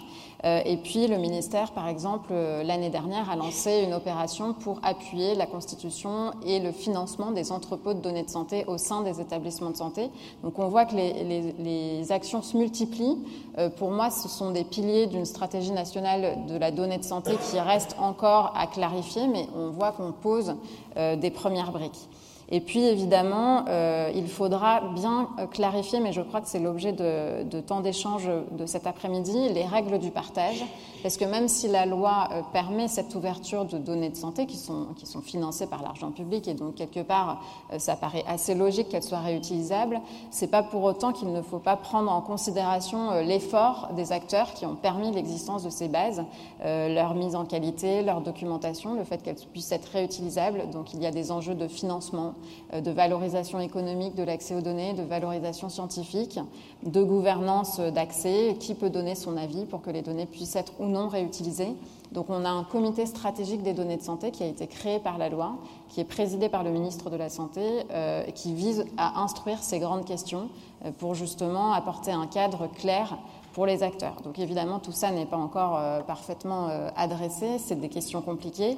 Speaker 4: Euh, et puis le ministère, par exemple, euh, l'année dernière, a lancé une opération pour appuyer la constitution et le financement des entrepôts de données de santé au sein des établissements de santé. Donc on voit que les, actions se multiplient. Euh, pour moi, ce sont des piliers d'une stratégie nationale de la donnée de santé qui reste encore à clarifier, mais on voit qu'on pose des premières briques. Et puis évidemment, euh, il faudra bien euh, clarifier, mais je crois que c'est l'objet de, de temps d'échange de cet après-midi, les règles du partage. Parce que même si la loi euh, permet cette ouverture de données de santé qui sont, qui sont financées par l'argent public, et donc quelque part, ça paraît assez logique qu'elles soient réutilisables, c'est pas pour autant qu'il ne faut pas prendre en considération l'effort des acteurs qui ont permis l'existence de ces bases, leur mise en qualité, leur documentation, le fait qu'elles puissent être réutilisables. Donc il y a des enjeux de financement, de valorisation économique de l'accès aux données, de valorisation scientifique, de gouvernance d'accès, qui peut donner son avis pour que les données puissent être ou non réutilisées. Donc on a un comité stratégique des données de santé qui a été créé par la loi, qui est présidé par le ministre de la Santé, euh, qui vise à instruire ces grandes questions euh, pour justement apporter un cadre clair pour les acteurs. Donc évidemment, tout ça n'est pas encore parfaitement adressé, c'est des questions compliquées.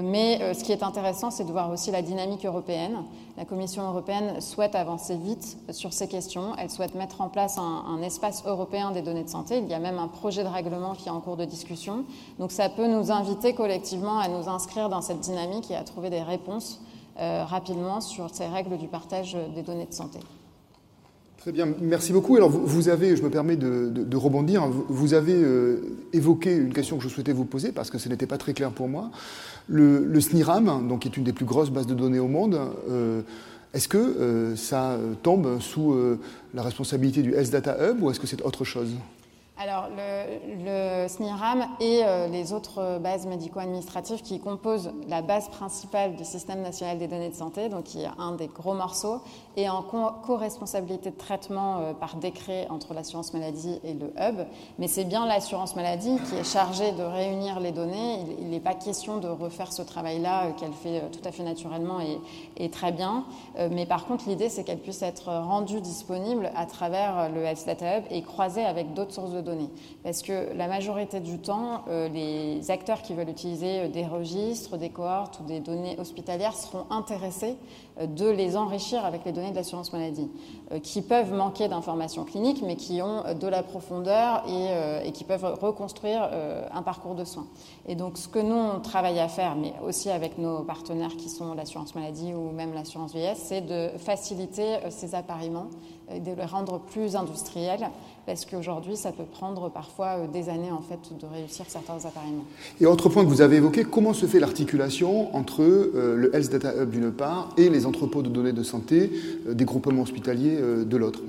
Speaker 4: Mais euh, ce qui est intéressant, c'est de voir aussi la dynamique européenne. La Commission européenne souhaite avancer vite sur ces questions. Elle souhaite mettre en place un, espace européen des données de santé. Il y a même un projet de règlement qui est en cours de discussion. Donc ça peut nous inviter collectivement à nous inscrire dans cette dynamique et à trouver des réponses euh, rapidement sur ces règles du partage des données de santé.
Speaker 1: Très bien, merci beaucoup. Alors vous, avez, je me permets de, rebondir, vous avez euh, évoqué une question que je souhaitais vous poser parce que ce n'était pas très clair pour moi. Le, SNIRAM, donc, qui est une des plus grosses bases de données au monde, euh, est-ce que euh, ça tombe sous la responsabilité du S-Data Hub ou est-ce que c'est autre chose?
Speaker 4: Alors, le, SNIRAM et euh, les autres bases médico-administratives qui composent la base principale du système national des données de santé, donc qui est un des gros morceaux, et en co-responsabilité de traitement euh, par décret entre l'assurance maladie et le hub. Mais c'est bien l'assurance maladie qui est chargée de réunir les données. Il n'est pas question de refaire ce travail-là euh, qu'elle fait tout à fait naturellement et, et très bien. mais par contre, l'idée, c'est qu'elle puisse être rendue disponible à travers le Health Data Hub et croisée avec d'autres sources de données Parce que la majorité du temps, euh, les acteurs qui veulent utiliser euh, des registres, des cohortes ou des données hospitalières seront intéressés de les enrichir avec les données de l'assurance maladie, qui peuvent manquer d'informations cliniques, mais qui ont de la profondeur et, et qui peuvent reconstruire un parcours de soins. Et donc, ce que nous, on travaille à faire, mais aussi avec nos partenaires qui sont l'assurance maladie ou même l'assurance vieillesse, c'est de faciliter ces appariements de les rendre plus industriels, parce qu'aujourd'hui, ça peut prendre parfois euh, des années en fait de réussir certains appareillements.
Speaker 1: Et autre point que vous avez évoqué, comment se fait l'articulation entre euh, le Health Data Hub d'une part et les entrepôts de données de santé euh, des groupements hospitaliers de l'autre?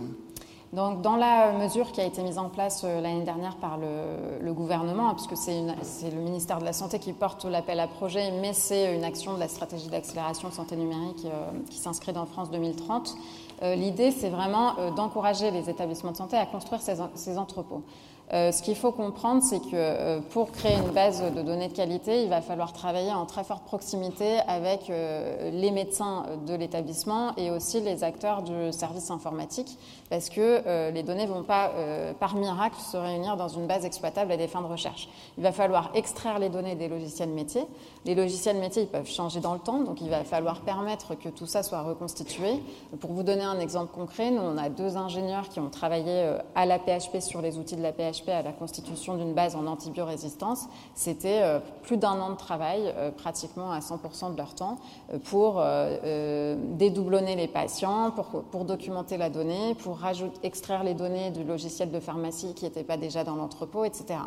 Speaker 4: Donc, dans la mesure qui a été mise en place l'année dernière par le, gouvernement, hein, puisque c'est le ministère de la Santé qui porte l'appel à projet, mais c'est une action de la stratégie d'accélération santé numérique qui s'inscrit dans France 2030, euh, l'idée, c'est vraiment euh, d'encourager les établissements de santé à construire ces, entrepôts. Euh, ce qu'il faut comprendre, c'est que pour créer une base de données de qualité, il va falloir travailler en très forte proximité avec les médecins de l'établissement et aussi les acteurs du service informatique, parce que les données ne vont pas, par miracle, se réunir dans une base exploitable à des fins de recherche. Il va falloir extraire les données des logiciels métiers. Les logiciels métiers, ils peuvent changer dans le temps, donc il va falloir permettre que tout ça soit reconstitué. Pour vous donner un exemple concret, nous, on a deux ingénieurs qui ont travaillé euh, à la PHP sur les outils de la PHP à la constitution d'une base en antibiorésistance. C'était euh, plus d'un an de travail, euh, pratiquement à 100% de leur temps, pour dédoublonner les patients, pour, documenter la donnée, pour extraire les données du logiciel de pharmacie qui n'était pas déjà dans l'entrepôt, etc.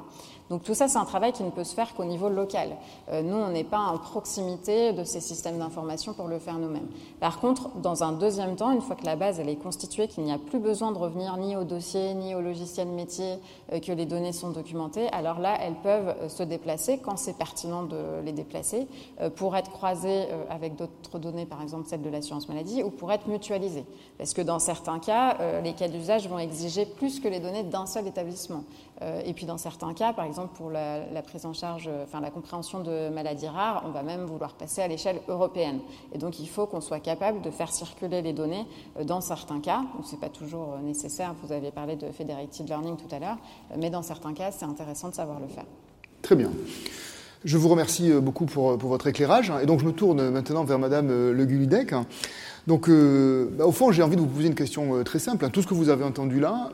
Speaker 4: Donc tout ça, c'est un travail qui ne peut se faire qu'au niveau local. nous, on n'est pas en proximité de ces systèmes d'information pour le faire nous-mêmes. Par contre, dans un deuxième temps, une fois que la base elle est constituée, qu'il n'y a plus besoin de revenir ni au dossier ni au logiciel métier, euh, que les données sont documentées, alors là, elles peuvent euh, se déplacer quand c'est pertinent de les déplacer euh, pour être croisées avec d'autres données, par exemple celles de l'assurance maladie, ou pour être mutualisées. Parce que dans certains cas, les cas d'usage vont exiger plus que les données d'un seul établissement. Et puis dans certains cas, par exemple pour la, prise en charge, enfin la compréhension de maladies rares, on va même vouloir passer à l'échelle européenne. Et donc il faut qu'on soit capable de faire circuler les données dans certains cas, ce n'est pas toujours euh, nécessaire, vous aviez parlé de federated learning tout à l'heure, euh, mais dans certains cas, c'est intéressant de savoir le faire.
Speaker 1: Très bien. Je vous remercie euh, beaucoup pour, pour, votre éclairage. Et donc, je me tourne maintenant vers Madame Le Gulidec. Donc, bah, au fond, j'ai envie de vous poser une question très simple. Tout ce que vous avez entendu là,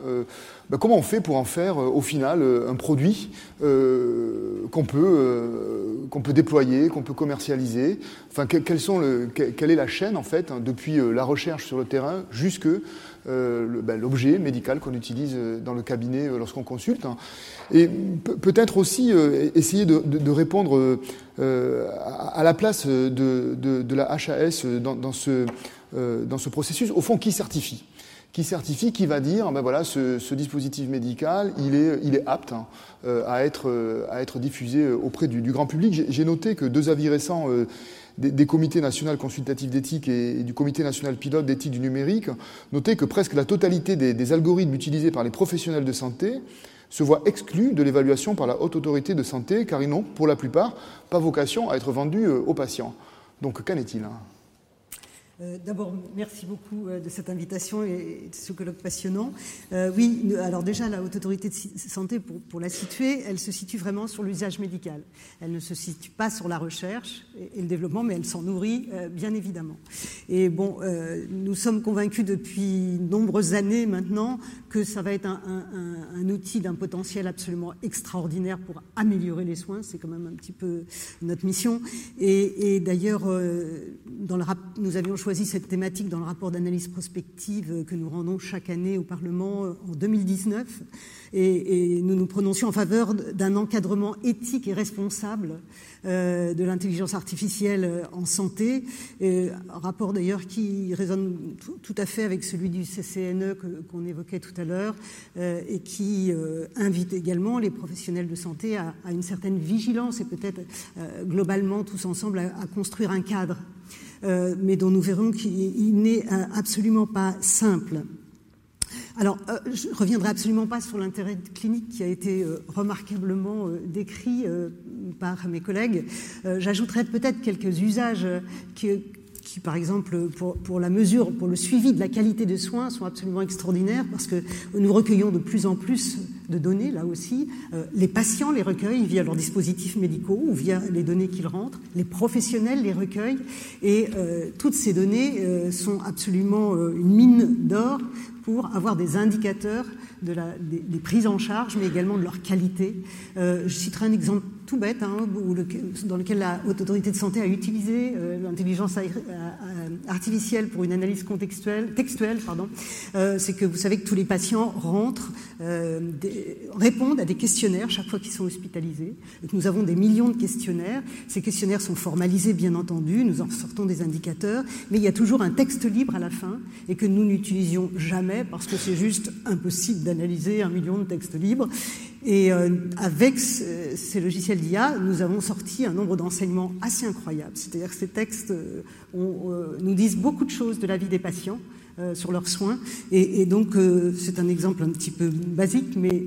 Speaker 1: bah, comment on fait pour en faire, au final, un produit qu'on peut, déployer, qu'on peut commercialiser? Enfin, quelle est la chaîne, en fait, hein, depuis la recherche sur le terrain jusque euh, bah, l'objet médical qu'on utilise euh, dans le cabinet euh, lorsqu'on consulte. Hein. Et peut-être aussi essayer de, répondre à la place de, la HAS dans, ce, dans ce processus. Au fond, qui certifie? Qui certifie, qui va dire, ben voilà, ce, dispositif médical, il est, il est apte hein, à, être, à être diffusé auprès du, grand public. J'ai noté que deux avis récents des, comités nationaux consultatifs d'éthique et, du comité national pilote d'éthique du numérique notaient que presque la totalité des, algorithmes utilisés par les professionnels de santé se voient exclus de l'évaluation par la haute autorité de santé, car ils n'ont, pour la plupart, pas vocation à être vendus euh, aux patients. Donc qu'en est-il hein?
Speaker 5: Euh, d'abord, merci beaucoup euh, de cette invitation et de ce colloque passionnant. Euh, oui, alors déjà, la Haute Autorité de Santé, pour, la situer, elle se situe vraiment sur l'usage médical. Elle ne se situe pas sur la recherche et, le développement, mais elle s'en nourrit, bien évidemment. Et bon, nous sommes convaincus depuis nombreuses années maintenant que ça va être un, outil d'un potentiel absolument extraordinaire pour améliorer les soins. C'est quand même un petit peu notre mission. Et, d'ailleurs, nous avions choisi cette thématique dans le rapport d'analyse prospective que nous rendons chaque année au Parlement euh, en 2019. Et, nous nous prononcions en faveur d'un encadrement éthique et responsable euh, de l'intelligence artificielle euh, en santé. un rapport d'ailleurs qui résonne tout, à fait avec celui du CCNE qu'on évoquait tout à l'heure et qui invite également les professionnels de santé à, une certaine vigilance et peut-être globalement tous ensemble à construire un cadre euh, mais dont nous verrons qu'il n'est euh, absolument pas simple. Alors, euh, je ne reviendrai absolument pas sur l'intérêt clinique qui a été remarquablement décrit par mes collègues. J'ajouterai peut-être quelques usages qui, qui, par exemple, pour, la mesure, pour le suivi de la qualité des soins, sont absolument extraordinaires parce que nous recueillons de plus en plus de données, là aussi. les patients les recueillent via leurs dispositifs médicaux ou via les données qu'ils rentrent. Les professionnels les recueillent. Et toutes ces données sont absolument une mine d'or pour avoir des indicateurs de la, des, prises en charge, mais également de leur qualité. je citerai un exemple tout bête, hein, dans lequel la Haute Autorité de Santé a utilisé euh, l'intelligence artificielle pour une analyse contextuelle, textuelle, pardon, euh, c'est que vous savez que tous les patients rentrent, euh, répondent à des questionnaires chaque fois qu'ils sont hospitalisés. Que nous avons des millions de questionnaires. Ces questionnaires sont formalisés, bien entendu, nous en sortons des indicateurs, mais il y a toujours un texte libre à la fin et que nous n'utilisions jamais parce que c'est juste impossible d'analyser un million de textes libres. Et euh, avec ces logiciels d'IA, nous avons sorti un nombre d'enseignements assez incroyables. C'est-à-dire que ces textes euh, euh, nous disent beaucoup de choses de la vie des patients. sur leurs soins. Et, donc, c'est un exemple un petit peu basique, mais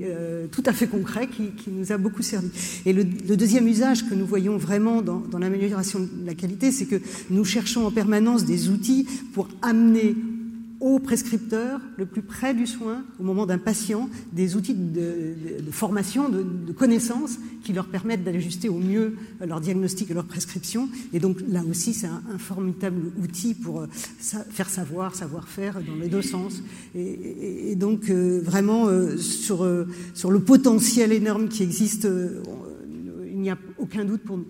Speaker 5: tout à fait concret, qui, nous a beaucoup servi. Et le, deuxième usage que nous voyons vraiment dans, dans l'amélioration de la qualité, c'est que nous cherchons en permanence des outils pour amener au prescripteur, le plus près du soin, au moment d'un patient, des outils de, formation, de, connaissances qui leur permettent d'ajuster au mieux leur diagnostic et leur prescription. Et donc là aussi, c'est un, formidable outil pour euh, faire savoir, savoir-faire dans les deux sens. Et, donc euh, vraiment, euh, sur, sur le potentiel énorme qui existe, il n'y a aucun doute pour nous.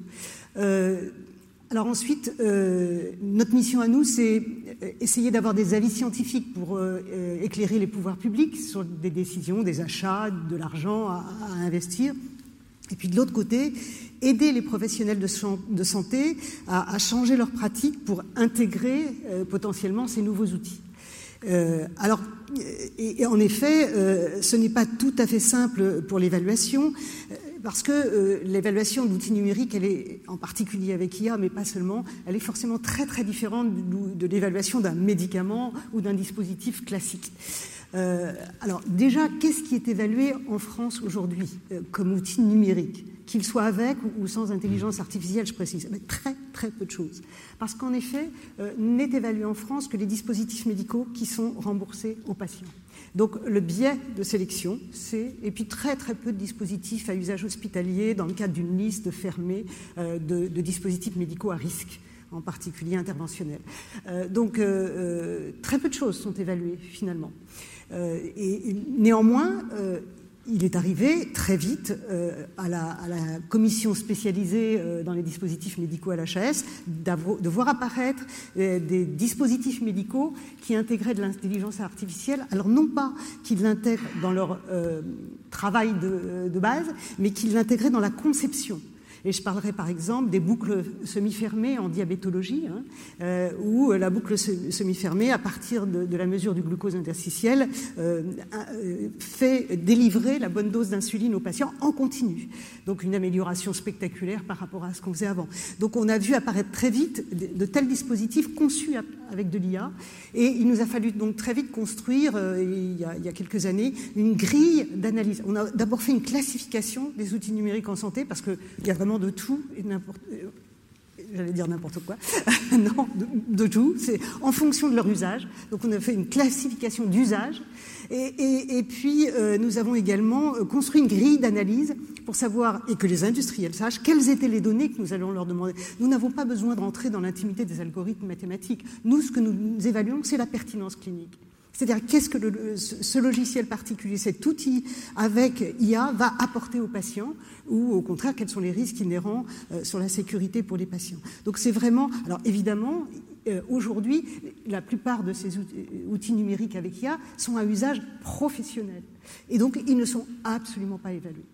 Speaker 5: Alors ensuite, euh, notre mission à nous, c'est euh, essayer d'avoir des avis scientifiques pour euh, éclairer les pouvoirs publics sur des décisions, des achats, de l'argent à, investir. Et puis de l'autre côté, aider les professionnels de, santé à, changer leurs pratiques pour intégrer potentiellement ces nouveaux outils. alors, en effet, ce n'est pas tout à fait simple pour l'évaluation parce que euh, l'évaluation d'outils numériques, elle est en particulier avec IA, mais pas seulement, elle est forcément très très différente de, l'évaluation d'un médicament ou d'un dispositif classique. Euh, alors déjà, qu'est-ce qui est évalué en France aujourd'hui euh, comme outil numérique? Qu'il soit avec ou, sans intelligence artificielle, je précise, très peu de choses. Parce qu'en effet, n'est évalué en France que les dispositifs médicaux qui sont remboursés aux patients. Donc le biais de sélection, c'est, et puis très très peu de dispositifs à usage hospitalier dans le cadre d'une liste fermée euh, de, dispositifs médicaux à risque en particulier interventionnels. Euh, donc euh, très peu de choses sont évaluées finalement. et, néanmoins, il est arrivé très vite euh, à, la, commission spécialisée euh, dans les dispositifs médicaux à l'HAS de voir apparaître euh, des dispositifs médicaux qui intégraient de l'intelligence artificielle, alors non pas qu'ils l'intègrent dans leur travail de, de, base, mais qu'ils l'intégraient dans la conception. Et je parlerai par exemple des boucles semi-fermées en diabétologie, hein, euh, où la boucle semi-fermée, à partir de, la mesure du glucose interstitiel, euh, euh, fait délivrer la bonne dose d'insuline aux patients en continu. Donc une amélioration spectaculaire par rapport à ce qu'on faisait avant. Donc on a vu apparaître très vite de, tels dispositifs conçus avec de l'IA, et il nous a fallu donc très vite construire, il, y a, il y a quelques années, une grille d'analyse. On a d'abord fait une classification des outils numériques en santé, parce qu'il y a vraiment de tout et n'importe euh, j'allais dire n'importe quoi, non, de, tout, c'est en fonction de leur usage. Donc on a fait une classification d'usage. Et, puis euh, nous avons également euh, construit une grille d'analyse pour savoir, et que les industriels sachent, quelles étaient les données que nous allons leur demander. Nous n'avons pas besoin de rentrer dans l'intimité des algorithmes mathématiques. Nous, ce que nous évaluons, c'est la pertinence clinique. C'est-à-dire qu'est-ce que ce logiciel particulier, cet outil avec IA va apporter aux patients ou au contraire quels sont les risques inhérents euh, sur la sécurité pour les patients. Donc c'est vraiment, alors évidemment, euh, aujourd'hui, la plupart de ces outils numériques avec IA sont à usage professionnel et donc ils ne sont absolument pas évalués.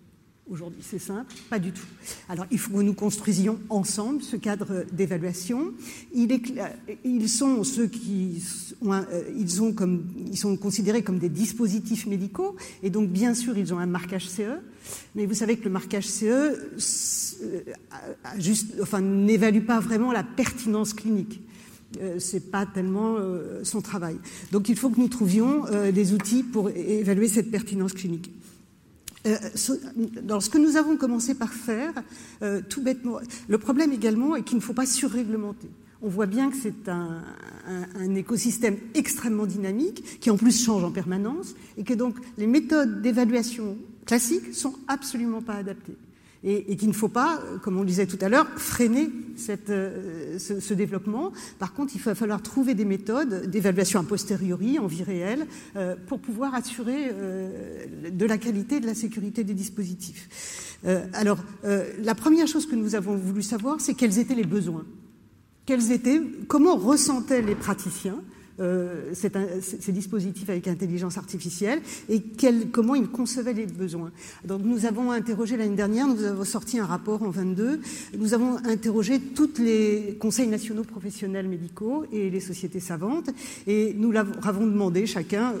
Speaker 5: Aujourd'hui, c'est simple, pas du tout. Alors, il faut que nous construisions ensemble ce cadre d'évaluation. ils sont ceux qui euh, ils ont comme, ils sont considérés comme des dispositifs médicaux, et donc bien sûr, ils ont un marquage CE. Mais vous savez que le marquage CE euh, n'évalue pas vraiment la pertinence clinique. Euh, c'est pas tellement son travail. Donc, il faut que nous trouvions des outils pour évaluer cette pertinence clinique. Euh, dans ce que nous avons commencé par faire, euh, tout bêtement, le problème également est qu'il ne faut pas surréglementer. On voit bien que c'est un, écosystème extrêmement dynamique, qui en plus change en permanence, et que donc les méthodes d'évaluation classiques sont absolument pas adaptés et, qu'il ne faut pas, comme on le disait tout à l'heure, freiner cette, euh, ce, développement. Par contre, il va falloir trouver des méthodes d'évaluation a posteriori, en vie réelle, euh, pour pouvoir assurer euh, de la qualité et de la sécurité des dispositifs. alors, la première chose que nous avons voulu savoir, c'est quels étaient les besoins. Quels étaient, comment ressentaient les praticiens euh, ces dispositifs avec intelligence artificielle et comment ils concevaient les besoins. Donc nous avons interrogé l'année dernière, nous avons sorti un rapport en 22, nous avons interrogé tous les conseils nationaux professionnels médicaux et les sociétés savantes et nous leur avons demandé chacun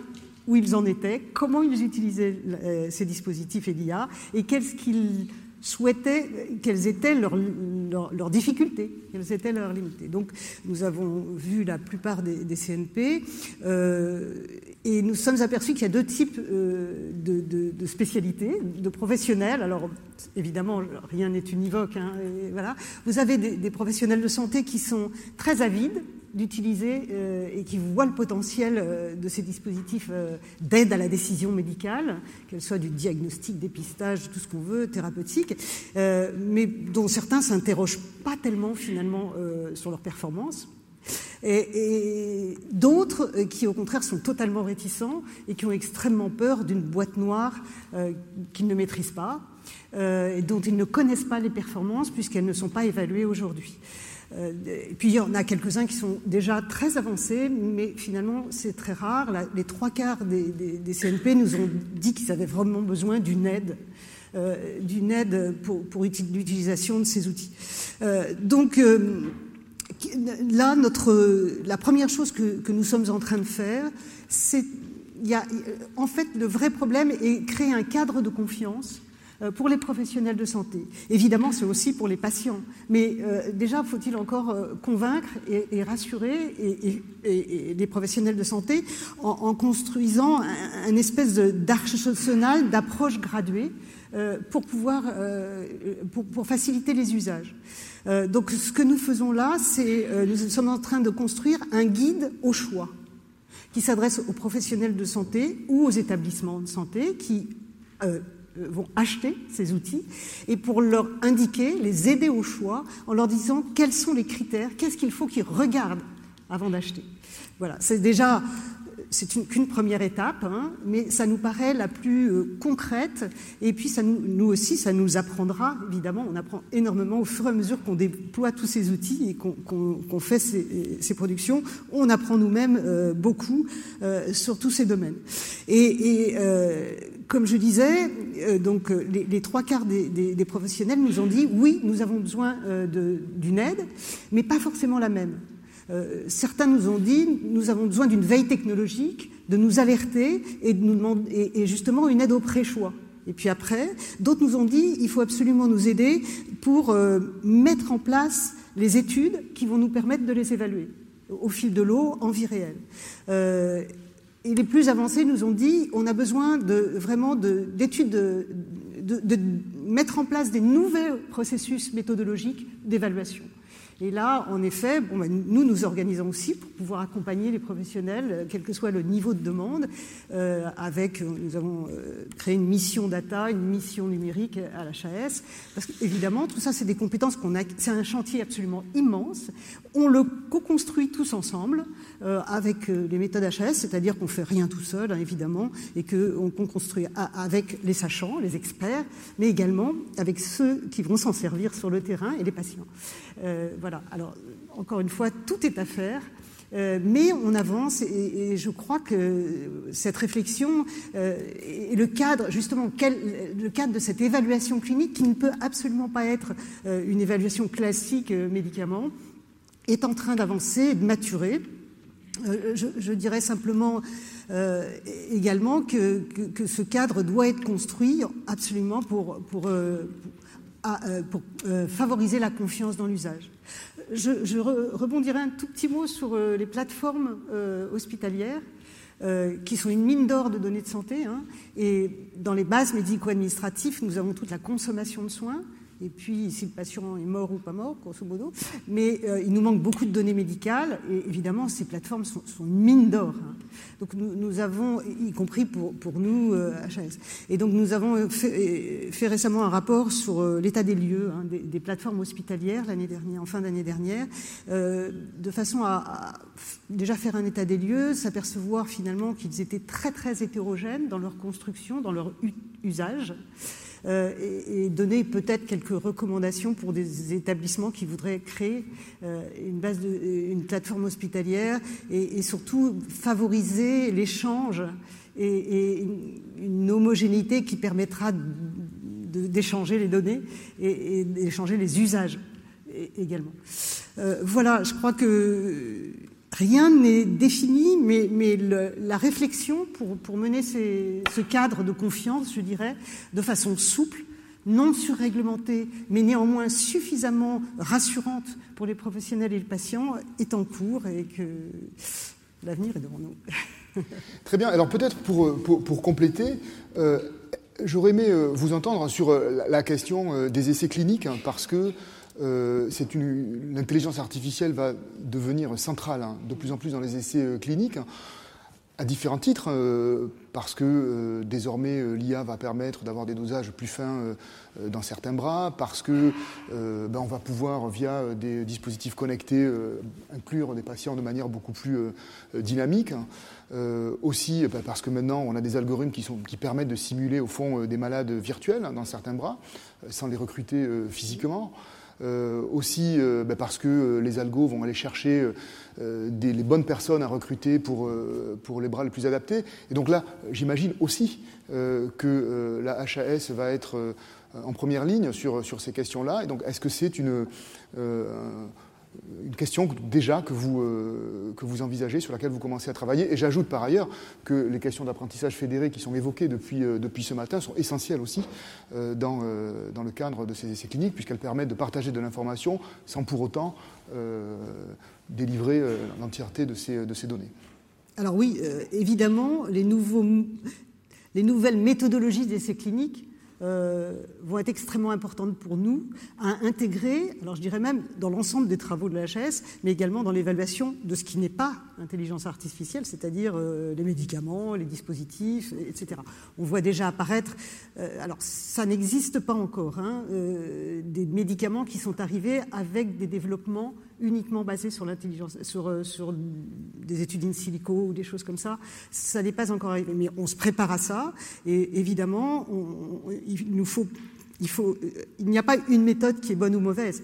Speaker 5: où ils en étaient, comment ils utilisaient euh, ces dispositifs et l'IA et qu'est-ce qu'ils souhaitaient quelles étaient leurs, difficultés, quelles étaient leurs limites. Donc nous avons vu la plupart des, CNP euh, et nous sommes aperçus qu'il y a deux types euh, de, spécialités, de professionnels. Alors évidemment, rien n'est univoque. Hein, voilà. Vous avez des professionnels de santé qui sont très avides d'utiliser euh, et qui voient le potentiel euh, de ces dispositifs euh, d'aide à la décision médicale, qu'elle soit du diagnostic, dépistage, tout ce qu'on veut, thérapeutique, mais dont certains s'interrogent pas tellement finalement sur leur performance. Et, d'autres qui, au contraire, sont totalement réticents et qui ont extrêmement peur d'une boîte noire qu'ils ne maîtrisent pas et dont ils ne connaissent pas les performances puisqu'elles ne sont pas évaluées aujourd'hui. Euh, et puis il y en a quelques-uns qui sont déjà très avancés, mais finalement c'est très rare. les trois quarts des, CNP nous ont dit qu'ils avaient vraiment besoin d'une aide. Euh, d'une aide pour, l'utilisation de ces outils. Euh, donc là, notre, la première chose que, nous sommes en train de faire, c'est, en fait, le vrai problème est créer un cadre de confiance pour les professionnels de santé. Évidemment, c'est aussi pour les patients. Mais euh, déjà, faut-il encore euh, convaincre et, rassurer les professionnels de santé en, construisant un, espèce d'arsenal d'approche graduée pour pouvoir pour, faciliter les usages. donc, ce que nous faisons là, c'est nous sommes en train de construire un guide au choix qui s'adresse aux professionnels de santé ou aux établissements de santé qui euh, vont acheter ces outils et pour leur indiquer, les aider au choix en leur disant quels sont les critères, qu'est-ce qu'il faut qu'ils regardent avant d'acheter. Voilà, c'est déjà c'est qu'une première étape, hein, mais ça nous paraît la plus euh, concrète. Et puis, nous, aussi, ça nous apprendra, évidemment, on apprend énormément au fur et à mesure qu'on déploie tous ces outils et qu'on fait ces, productions. On apprend nous-mêmes euh, beaucoup euh, sur tous ces domaines. Et, comme je disais, donc les, trois quarts des, professionnels nous ont dit oui, nous avons besoin d'une aide, mais pas forcément la même. Euh, certains nous ont dit nous avons besoin d'une veille technologique, de nous alerter et, nous demander, et, justement une aide au pré-choix. Et puis après, d'autres nous ont dit il faut absolument nous aider pour euh, mettre en place les études qui vont nous permettre de les évaluer au fil de l'eau en vie réelle. Euh, et les plus avancés nous ont dit on a besoin de, vraiment d'études, de, de, de, mettre en place des nouveaux processus méthodologiques d'évaluation. Et là, en effet, bon, ben, nous nous organisons aussi pour pouvoir accompagner les professionnels, euh, quel que soit le niveau de demande, euh, avec, euh, nous avons euh, créé une mission data, une mission numérique à l'HAS, parce qu'évidemment, tout ça, c'est des compétences qu'on a, c'est un chantier absolument immense. On le co-construit tous ensemble euh, avec les méthodes HAS, c'est-à-dire qu'on fait rien tout seul, hein, évidemment, et qu'on construit avec les sachants, les experts, mais également avec ceux qui vont s'en servir sur le terrain et les patients. Euh, voilà. Alors, encore une fois, tout est à faire. Euh, mais on avance et, je crois que cette réflexion euh, et le cadre, justement, le cadre de cette évaluation clinique qui ne peut absolument pas être une évaluation classique médicament, est en train d'avancer de maturer. Je, dirais simplement également que, ce cadre doit être construit absolument pour, euh, pour euh, favoriser la confiance dans l'usage. Je, rebondirai un tout petit mot sur euh, les plateformes hospitalières. qui sont une mine d'or de données de santé. Hein. et dans les bases médico-administratives, nous avons toute la consommation de soins, et puis si le patient est mort ou pas mort, grosso modo. Mais euh, il nous manque beaucoup de données médicales, et évidemment, ces plateformes sont, une mine d'or. Hein. Donc nous, avons, y compris pour, pour nous. Euh, et donc nous avons fait, fait récemment un rapport sur euh, l'état des lieux hein, des, plateformes hospitalières l'année dernière, en fin d'année dernière, de façon à, déjà faire un état des lieux, s'apercevoir finalement qu'ils étaient très très hétérogènes dans leur construction, dans leur usage. Euh, et, donner peut-être quelques recommandations pour des établissements qui voudraient créer euh, une, plateforme hospitalière et, surtout favoriser l'échange et, une homogénéité qui permettra d'échanger les données et, d'échanger les usages également. Euh, voilà, je crois que Rien n'est défini, mais, la réflexion pour, mener ce cadre de confiance, je dirais, de façon souple, non surréglementée, mais néanmoins suffisamment rassurante pour les professionnels et les patients, est en cours et que l'avenir est devant nous.
Speaker 1: Très bien. Alors peut-être pour, compléter, euh, j'aurais aimé euh, vous entendre sur euh, la question des essais cliniques, hein, parce que euh, l'intelligence artificielle va devenir centrale hein, de plus en plus dans les essais euh, cliniques à différents titres, euh, parce que désormais l'IA va permettre d'avoir des dosages plus fins dans certains bras, parce que ben, on va pouvoir via des dispositifs connectés inclure des patients de manière beaucoup plus dynamique. aussi ben, parce que maintenant on a des algorithmes qui, permettent de simuler au fond des malades virtuels hein, dans certains bras, sans les recruter physiquement. Euh, aussi euh, ben, parce que euh, les algos vont aller chercher des, les bonnes personnes à recruter pour, pour les bras les plus adaptés. Et donc là, j'imagine aussi que la HAS va être en première ligne sur, sur ces questions-là. Et donc, est-ce que c'est une une question déjà que vous, euh, que vous envisagez, sur laquelle vous commencez à travailler. Et j'ajoute par ailleurs que les questions d'apprentissage fédéré qui sont évoquées depuis, euh, depuis ce matin sont essentielles aussi euh, dans, dans, le cadre de ces essais cliniques, puisqu'elles permettent de partager de l'information sans pour autant délivrer l'entièreté de ces, de ces données.
Speaker 5: Alors oui, évidemment, les, nouveaux, les nouvelles méthodologies d'essais cliniques euh, vont être extrêmement importantes pour nous à intégrer, alors je dirais même dans l'ensemble des travaux de l'HS, mais également dans l'évaluation de ce qui n'est pas intelligence artificielle, c'est-à-dire euh, les médicaments, les dispositifs, etc. On voit déjà apparaître, euh, alors ça n'existe pas encore, hein, des médicaments qui sont arrivés avec des développements uniquement basés sur l'intelligence, sur, sur des études in silico ou des choses comme ça. Ça n'est pas encore arrivé, mais on se prépare à ça. Et évidemment, il nous faut il, faut, il n'y a pas une méthode qui est bonne ou mauvaise.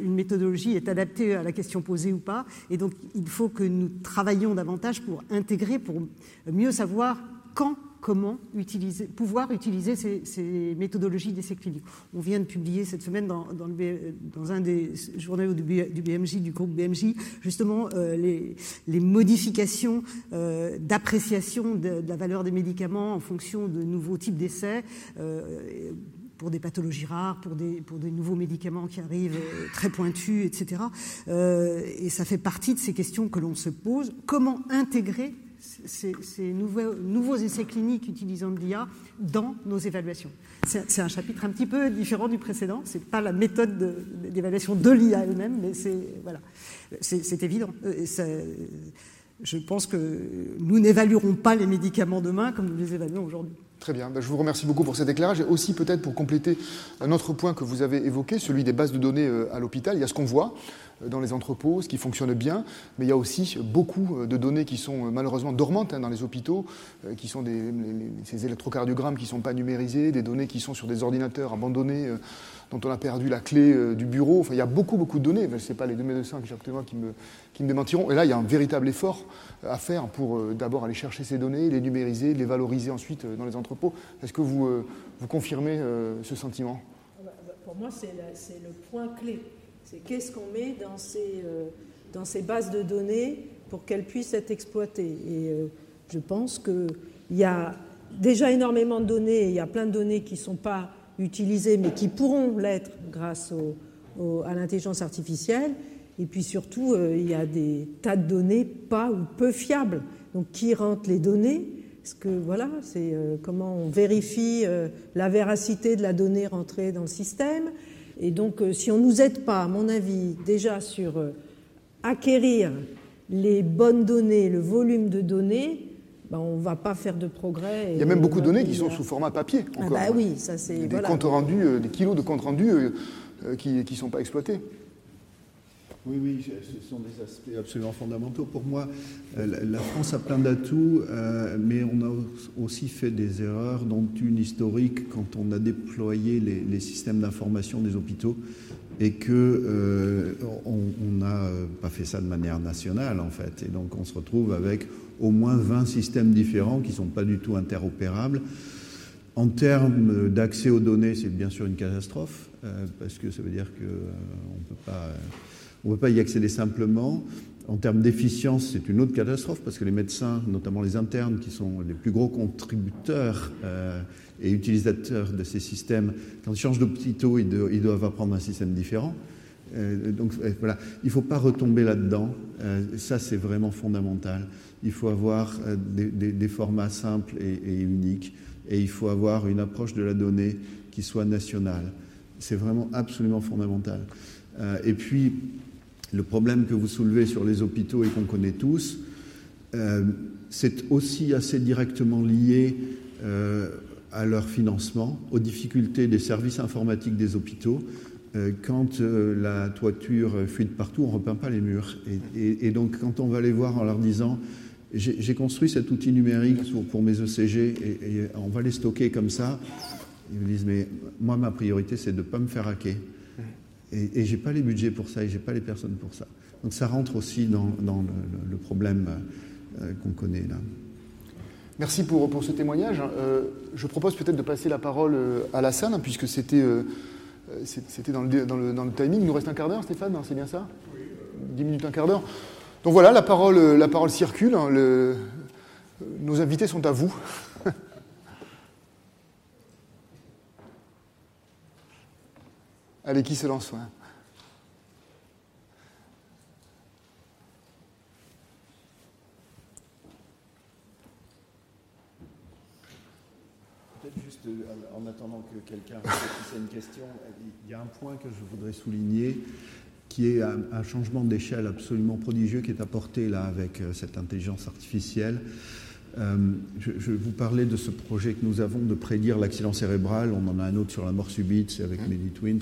Speaker 5: Une méthodologie est adaptée à la question posée ou pas. Et donc, il faut que nous travaillions davantage pour intégrer, pour mieux savoir quand comment utiliser, pouvoir utiliser ces, méthodologies d'essais cliniques. On vient de publier cette semaine dans, un des journaux du, BMJ, du groupe BMJ, justement euh, les, modifications euh, d'appréciation de, la valeur des médicaments en fonction de nouveaux types d'essais. Euh, pour des pathologies rares, pour pour des nouveaux médicaments qui arrivent très pointus, etc. et ça fait partie de ces questions que l'on se pose. Comment intégrer ces, nouveaux, essais cliniques utilisant de l'IA dans nos évaluations. C'est un chapitre un petit peu différent du précédent. Ce n'est pas la méthode d'évaluation de, l'IA elle-même, mais c'est voilà, évident. Euh, je pense que nous n'évaluerons pas les médicaments demain comme nous les évaluons aujourd'hui.
Speaker 1: Très bien, ben, je vous remercie beaucoup pour cet éclairage. Et aussi peut-être pour compléter un autre point que vous avez évoqué, celui des bases de données euh, à l'hôpital. Il y a ce qu'on voit, dans les entrepôts, ce qui fonctionne bien, mais il y a aussi beaucoup euh, de données qui sont euh, malheureusement dormantes hein, dans les hôpitaux, euh, qui sont ces électrocardiogrammes qui ne sont pas numérisés, des données qui sont sur des ordinateurs abandonnés, dont on a perdu la clé du bureau. Enfin, il y a beaucoup, beaucoup de données. Ce n'est pas les deux médecins qui me, qui me démentiront. Et là, il y a un véritable effort à faire pour d'abord aller chercher ces données, les numériser, les valoriser ensuite dans les entrepôts. Est-ce que vous, vous confirmez ce sentiment?
Speaker 2: Ah bah, bah, Pour moi, c'est le point clé c'est qu'est-ce qu'on met dans ces, euh, dans ces bases de données pour qu'elles puissent être exploitées. Et euh, je pense qu'il y a déjà énormément de données, il y a plein de données qui ne sont pas utilisées, mais qui pourront l'être grâce à l'intelligence artificielle. Et puis surtout, euh, il y a des tas de données pas ou peu fiables. Donc qui rentre les données? Ce que voilà, c'est comment on vérifie la véracité de la donnée rentrée dans le système? Et donc, si on ne nous aide pas, à mon avis, déjà sur acquérir les bonnes données, le volume de données, ben, on ne va pas faire de progrès.
Speaker 1: Il y a même beaucoup de données qui sont sous format papier.
Speaker 2: Ah bah oui, ça c'est.
Speaker 1: Des comptes rendus, euh, des kilos de comptes rendus euh, euh, qui ne sont pas exploités.
Speaker 3: Oui, oui, ce sont des aspects absolument fondamentaux. Pour moi, la France a plein d'atouts, mais on a aussi fait des erreurs, dont une historique quand on a déployé les, systèmes d'information des hôpitaux et que on n'a pas fait ça de manière nationale en fait. Et donc on se retrouve avec au moins 20 systèmes différents qui ne sont pas du tout interopérables. En termes d'accès aux données, c'est bien sûr une catastrophe, euh, parce que ça veut dire qu'on euh, ne peut pas... On ne peut pas y accéder simplement. En termes d'efficience, c'est une autre catastrophe parce que les médecins, notamment les internes, qui sont les plus gros contributeurs euh, et utilisateurs de ces systèmes, quand ils changent d'hôpitaux, ils, doivent apprendre un système différent. donc voilà, il ne faut pas retomber là-dedans. ça, c'est vraiment fondamental il faut avoir euh, des, formats simples et, uniques, et il faut avoir une approche de la donnée qui soit nationale. C'est vraiment absolument fondamental. Euh, et puis, le problème que vous soulevez sur les hôpitaux et qu'on connaît tous, euh, c'est aussi assez directement lié à leur financement, aux difficultés des services informatiques des hôpitaux. quand la toiture fuit de partout, on ne repeint pas les murs. Et, et, donc, quand on va les voir en leur disant j'ai construit cet outil numérique pour, mes ECG et, on va les stocker comme ça. Ils me disent, mais moi, ma priorité, c'est de ne pas me faire hacker. Et, et je n'ai pas les budgets pour ça et je n'ai pas les personnes pour ça. Donc ça rentre aussi dans, le, problème euh, qu'on connaît là.
Speaker 1: Merci pour, pour ce témoignage. Euh, je propose peut-être de passer la parole euh, à la salle, puisque c'était c'était dans le, dans, le, dans le timing. Il nous reste un quart d'heure, Stéphane, c'est bien ça 10 minutes, un quart d'heure. Donc voilà, la parole, euh, la parole circule. Hein, nos invités sont à vous. Allez, qui se lance
Speaker 3: Peut-être juste euh, en attendant que quelqu'un réfléchisse à une question, il y a un point que je voudrais souligner qui est un, changement d'échelle absolument prodigieux qui est apporté là avec euh, cette intelligence artificielle. Euh, je, vous parlais de ce projet que nous avons de prédire l'accident cérébral. On en a un autre sur la mort subite, c'est avec Meditwin.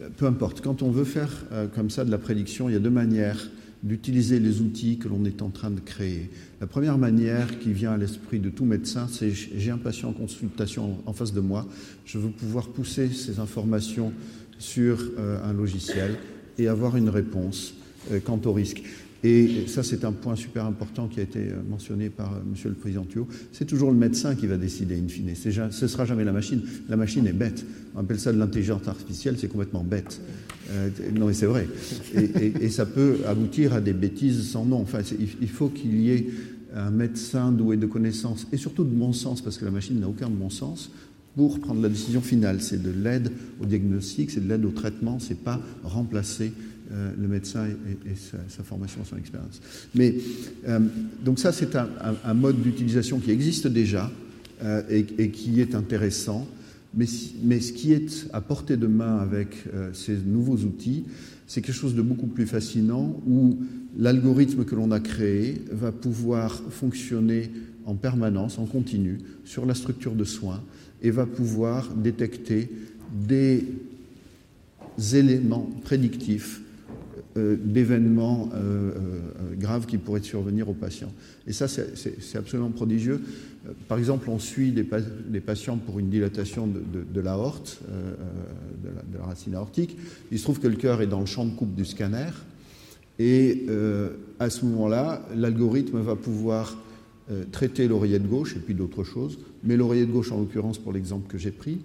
Speaker 3: Euh, peu importe. Quand on veut faire comme ça de la prédiction, il y a deux manières d'utiliser les outils que l'on est en train de créer. La première manière qui vient à l'esprit de tout médecin, c'est j'ai un patient en consultation en face de moi, je veux pouvoir pousser ces informations sur un logiciel et avoir une réponse euh, quant au risque. Et ça, c'est un point super important qui a été euh, mentionné par euh, M. le Président Thuot. C'est toujours le médecin qui va décider, in fine. ce ne sera jamais la machine. La machine est bête. On appelle ça de l'intelligence artificielle, c'est complètement bête. non, mais c'est vrai. Et, ça peut aboutir à des bêtises sans nom. Enfin, il faut qu'il y ait un médecin doué de connaissances et surtout de bon sens, parce que la machine n'a aucun bon sens, pour prendre la décision finale. C'est de l'aide au diagnostic, c'est de l'aide au traitement, c'est pas remplacer euh, le médecin et, sa, formation, son expérience. Mais euh, donc ça, c'est un, mode d'utilisation qui existe déjà euh, et, qui est intéressant. Mais, ce qui est à portée de main avec ces nouveaux outils, c'est quelque chose de beaucoup plus fascinant où l'algorithme que l'on a créé va pouvoir fonctionner en permanence, en continu, sur la structure de soins et va pouvoir détecter des éléments prédictifs d'événements euh, euh, graves qui pourraient survenir aux patients. Et ça, c'est absolument prodigieux. Par exemple, on suit des, patients pour une dilatation de, de, l'aorte, de, de, la racine aortique. Il se trouve que le cœur est dans le champ de coupe du scanner. Et à ce moment-là, l'algorithme va pouvoir euh, traiter l'oreillette gauche et puis d'autres choses, mais l'oreillette gauche en l'occurrence pour l'exemple que j'ai pris,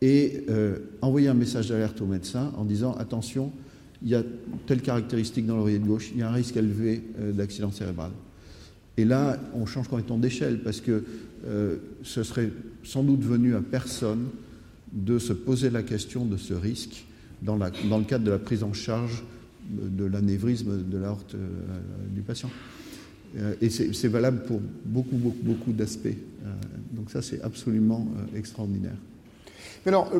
Speaker 3: et euh, envoyer un message d'alerte au médecin en disant attention, il y a telle caractéristique dans l'oreillette gauche, il y a un risque élevé euh, d'accident cérébral. Et là, on change complètement d'échelle parce que ce serait sans doute venu à personne de se poser la question de ce risque dans, le cadre de la prise en charge de l'anévrisme de l'aorte du patient. et c'est valable pour beaucoup, beaucoup, beaucoup d'aspects. donc ça, c'est absolument extraordinaire.
Speaker 1: Mais alors,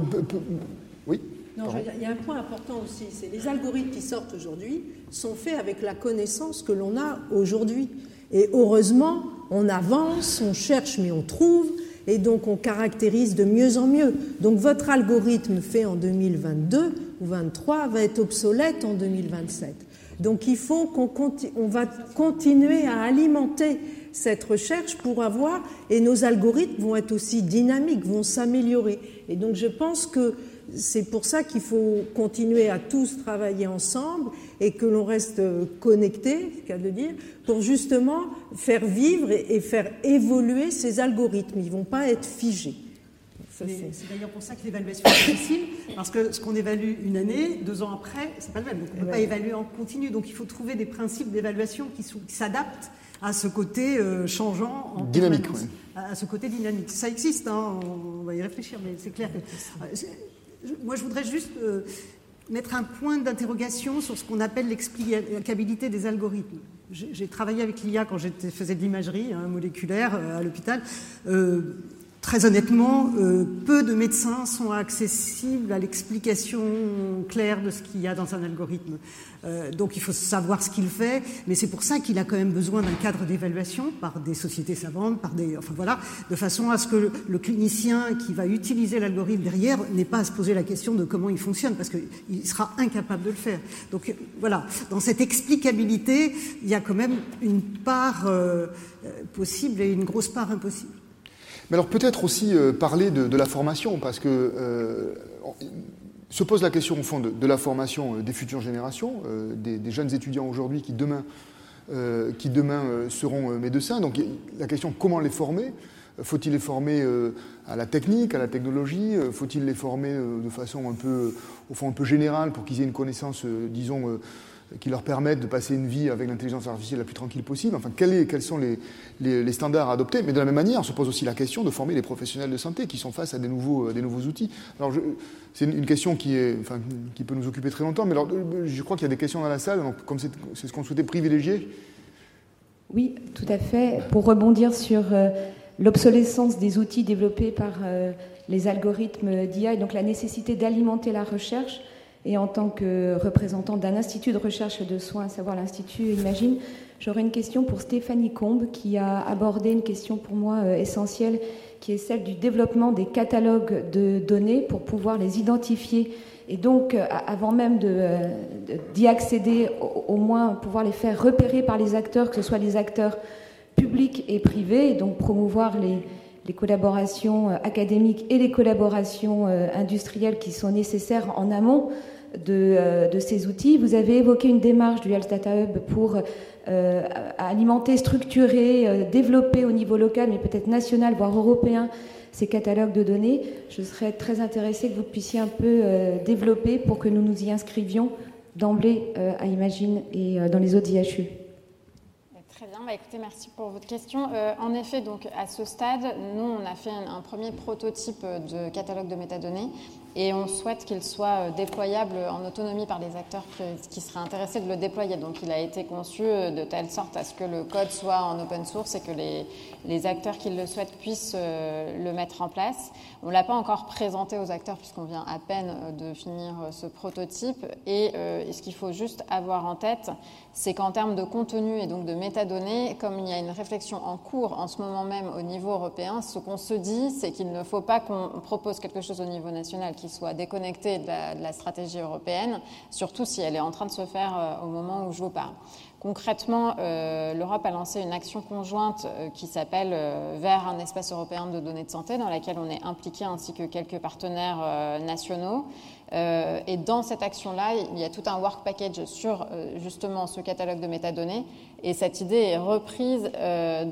Speaker 1: oui?
Speaker 2: Non, il y a un point important aussi, c'est les algorithmes qui sortent aujourd'hui sont faits avec la connaissance que l'on a aujourd'hui. Et heureusement, on avance, on cherche, mais on trouve, et donc on caractérise de mieux en mieux. Donc votre algorithme fait en 2022 ou 2023 va être obsolète en 2027. Donc il faut qu'on on va continuer à alimenter cette recherche pour avoir, et nos algorithmes vont être aussi dynamiques, vont s'améliorer. Et donc je pense que c'est pour ça qu'il faut continuer à tous travailler ensemble et que l'on reste connecté, qu'à de dire, pour justement faire vivre et faire évoluer ces algorithmes. Ils ne vont pas être figés.
Speaker 5: C'est d'ailleurs pour ça que l'évaluation est difficile, parce que ce qu'on évalue une année, deux ans après, c'est pas le même. Donc on ne peut pas évaluer en continu. Donc il faut trouver des principes d'évaluation qui s'adaptent à ce côté euh, changeant en
Speaker 1: dynamique,
Speaker 5: à ce côté dynamique. Ça existe, hein, on va y réfléchir, mais c'est clair que moi, je voudrais juste euh, mettre un point d'interrogation sur ce qu'on appelle l'explicabilité des algorithmes. J'ai travaillé avec l'IA quand je faisais de l'imagerie hein, moléculaire euh, à l'hôpital. Euh, Très honnêtement, euh, peu de médecins sont accessibles à l'explication claire de ce qu'il y a dans un algorithme. Euh, donc il faut savoir ce qu'il fait, mais c'est pour ça qu'il a quand même besoin d'un cadre d'évaluation par des sociétés savantes, par des, enfin voilà, de façon à ce que le, clinicien qui va utiliser l'algorithme derrière n'ait pas à se poser la question de comment il fonctionne, parce qu'il sera incapable de le faire. Donc voilà, dans cette explicabilité, il y a quand même une part euh, possible et une grosse part impossible.
Speaker 1: Mais alors peut-être aussi euh, parler de, la formation, parce que euh, se pose la question au fond de, la formation euh, des futures générations, des, jeunes étudiants aujourd'hui qui demain, qui demain seront médecins. Donc la question comment les former? Faut-il les former à la technique, à la technologie? Faut-il les former de façon un peu, au fond, un peu générale pour qu'ils aient une connaissance, disons, qui leur permettent de passer une vie avec l'intelligence artificielle la plus tranquille possible. Enfin, quels sont les, standards à adopter? Mais de la même manière, on se pose aussi la question de former les professionnels de santé qui sont face à des nouveaux, nouveaux outils. Alors, c'est une, question qui, peut nous occuper très longtemps, mais alors, je crois qu'il y a des questions dans la salle, donc comme c'est ce qu'on souhaitait privilégier.
Speaker 6: Oui, tout à fait. Pour rebondir sur euh, l'obsolescence des outils développés par euh, les algorithmes d'IA et donc la nécessité d'alimenter la recherche, et en tant que représentant d'un institut de recherche de soins, à savoir l'Institut Imagine, j'aurais une question pour Stéphanie Combe, qui a abordé une question pour moi euh, essentielle, qui est celle du développement des catalogues de données pour pouvoir les identifier. Et donc, euh, avant même euh, d'y accéder, au, moins pouvoir les faire repérer par les acteurs, que ce soit les acteurs publics et privés, et donc promouvoir les collaborations académiques et les collaborations industrielles qui sont nécessaires en amont euh, de, ces outils. Vous avez évoqué une démarche du Health Hub pour euh, alimenter, structurer, euh, développer au niveau local, mais peut-être national, voire européen, ces catalogues de données. Je serais très intéressée que vous puissiez un peu développer pour que nous nous y inscrivions d'emblée à Imagine et dans les autres IHU.
Speaker 4: Très bien, bah, écoutez, merci pour votre question. en effet, donc à ce stade, nous, on a fait un premier prototype de catalogue de métadonnées et on souhaite qu'il soit euh, déployable en autonomie par les acteurs qui seraient intéressés de le déployer. Donc il a été conçu euh, de telle sorte à ce que le code soit en open source et que les, les acteurs qui le souhaitent puissent euh, le mettre en place. On ne l'a pas encore présenté aux acteurs puisqu'on vient à peine de finir ce prototype. Et, et ce qu'il faut juste avoir en tête, c'est qu'en termes de contenu et donc de métadonnées, comme il y a une réflexion en cours en ce moment même au niveau européen, ce qu'on se dit, c'est qu'il ne faut pas qu'on propose quelque chose au niveau national soit déconnecté de la, stratégie européenne, surtout si elle est en train de se faire euh, au moment où je vous parle. Concrètement, euh, l'Europe a lancé une action conjointe euh, qui s'appelle Vers un espace européen de données de santé, dans laquelle on est impliqué ainsi que quelques partenaires nationaux. et dans cette action-là, il y a tout un work package sur justement ce catalogue de métadonnées. Et cette idée est reprise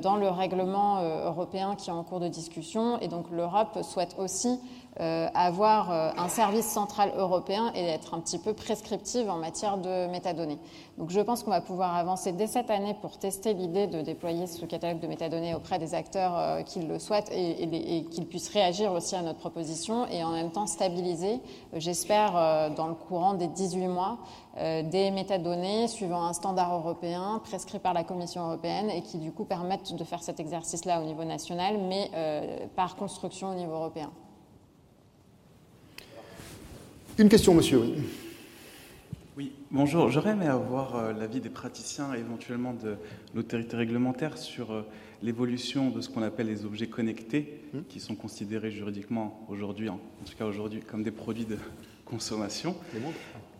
Speaker 4: dans le règlement européen qui est en cours de discussion. Et donc l'Europe souhaite aussi euh, avoir euh, un service central européen et être un petit peu prescriptive en matière de métadonnées. Donc je pense qu'on va pouvoir avancé dès cette année pour tester l'idée de déployer ce catalogue de métadonnées auprès des acteurs euh, qui le souhaitent et, qu'ils puissent réagir aussi à notre proposition et en même temps stabiliser, j'espère, dans le courant des 18 mois, des métadonnées suivant un standard européen prescrit par la Commission européenne et qui du coup permettent de faire cet exercice-là au niveau national, mais par construction au niveau européen.
Speaker 1: Une question, monsieur.
Speaker 7: Oui, bonjour. J'aurais aimé avoir euh, l'avis des praticiens et éventuellement de l'autorité réglementaire sur euh, l'évolution de ce qu'on appelle les objets connectés, hmm. qui sont considérés juridiquement aujourd'hui, en, tout cas aujourd'hui, comme des produits de consommation.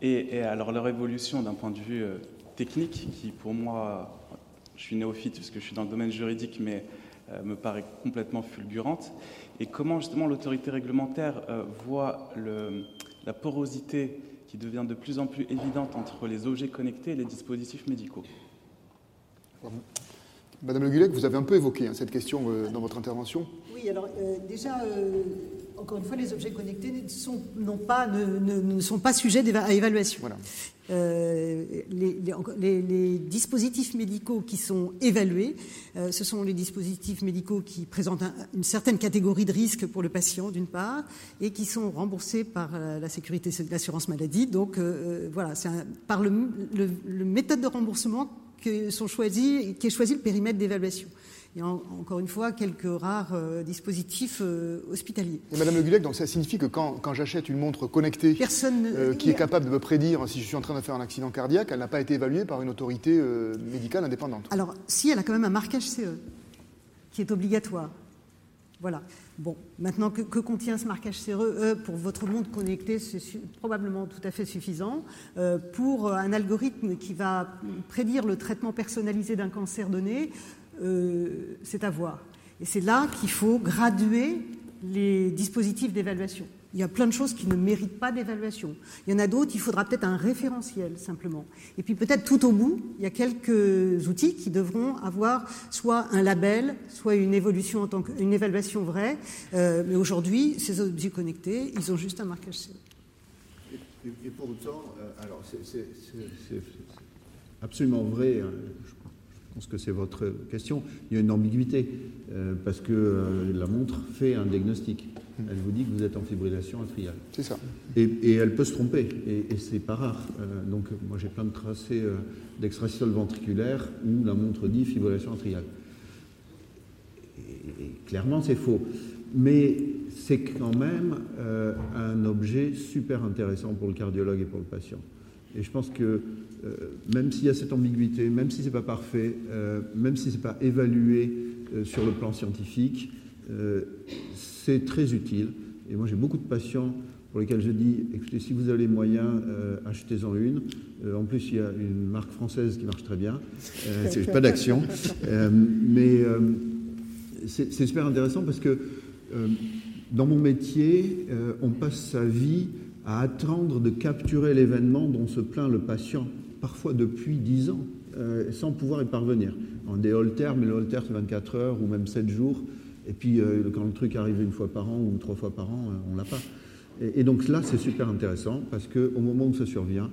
Speaker 7: Et, et, alors leur évolution d'un point de vue euh, technique, qui pour moi, je suis néophyte puisque je suis dans le domaine juridique, mais me paraît complètement fulgurante. Et comment justement l'autorité réglementaire voit le, la porosité qui devient de plus en plus évidente entre les objets connectés et les dispositifs médicaux.
Speaker 1: Madame Le Gullec, vous avez un peu évoqué hein, cette question euh, dans votre intervention.
Speaker 5: Oui, alors euh, déjà, euh, encore une fois, les objets connectés ne sont, pas, ne, sont pas sujets à évaluation. Euh, les, dispositifs médicaux qui sont évalués, euh, ce sont les dispositifs médicaux qui présentent une certaine catégorie de risques pour le patient, d'une part, et qui sont remboursés par euh, la sécurité l'assurance maladie. Donc voilà, c'est par le, méthode de remboursement que sont choisis, qui est choisi le périmètre d'évaluation. Il y a encore une fois quelques rares euh, dispositifs euh, hospitaliers.
Speaker 1: Et Madame Le donc ça signifie que quand, quand j'achète une montre connectée euh, qui est capable de me prédire si je suis en train de faire un accident cardiaque, elle n'a pas été évaluée par une autorité médicale indépendante.
Speaker 5: Alors, si, elle a quand même un marquage CE qui est obligatoire. Voilà. Bon, maintenant, que, contient ce marquage CE Pour votre montre connectée, c'est probablement tout à fait suffisant. pour un algorithme qui va prédire le traitement personnalisé d'un cancer donné, euh, c'est à voir. Et c'est là qu'il faut graduer les dispositifs d'évaluation. Il y a plein de choses qui ne méritent pas d'évaluation. Il y en a d'autres, il faudra peut-être un référentiel simplement. Et puis peut-être tout au bout, il y a quelques outils qui devront avoir soit un label, soit une évolution en tant qu'une évaluation vraie. Euh, mais aujourd'hui, ces objets connectés, ils ont juste un marquage CE.
Speaker 3: Et, pour autant, euh, alors c'est absolument vrai. Hein, je pense que c'est votre question, il y a une ambiguïté, euh, parce que euh, la montre fait un diagnostic. Elle vous dit que vous êtes en fibrillation atriale.
Speaker 1: C'est ça.
Speaker 3: Et, elle peut se tromper, et, c'est pas rare. Euh, donc, moi, j'ai plein de tracés d'extraciel ventriculaire où la montre dit fibrillation atriale. Et, clairement, c'est faux. Mais c'est quand même un objet super intéressant pour le cardiologue et pour le patient. Et je pense que euh, même s'il y a cette ambiguïté, même si ce n'est pas parfait, euh, même si ce n'est pas évalué euh, sur le plan scientifique, c'est très utile. Et moi, j'ai beaucoup de patients pour lesquels je dis, écoutez, si vous avez les moyens, achetez-en une. en plus, il y a une marque française qui marche très bien. c'est pas d'action. mais c'est super intéressant parce que dans mon métier, on passe sa vie à attendre de capturer l'événement dont se plaint le patient parfois depuis 10 ans, euh, sans pouvoir y parvenir. En des holters, mais le holter c'est 24 heures ou même 7 jours, et puis euh, quand le truc arrive une fois par an ou trois fois par an, euh, on l'a pas. Et, donc là, c'est super intéressant parce qu'au moment où ça survient,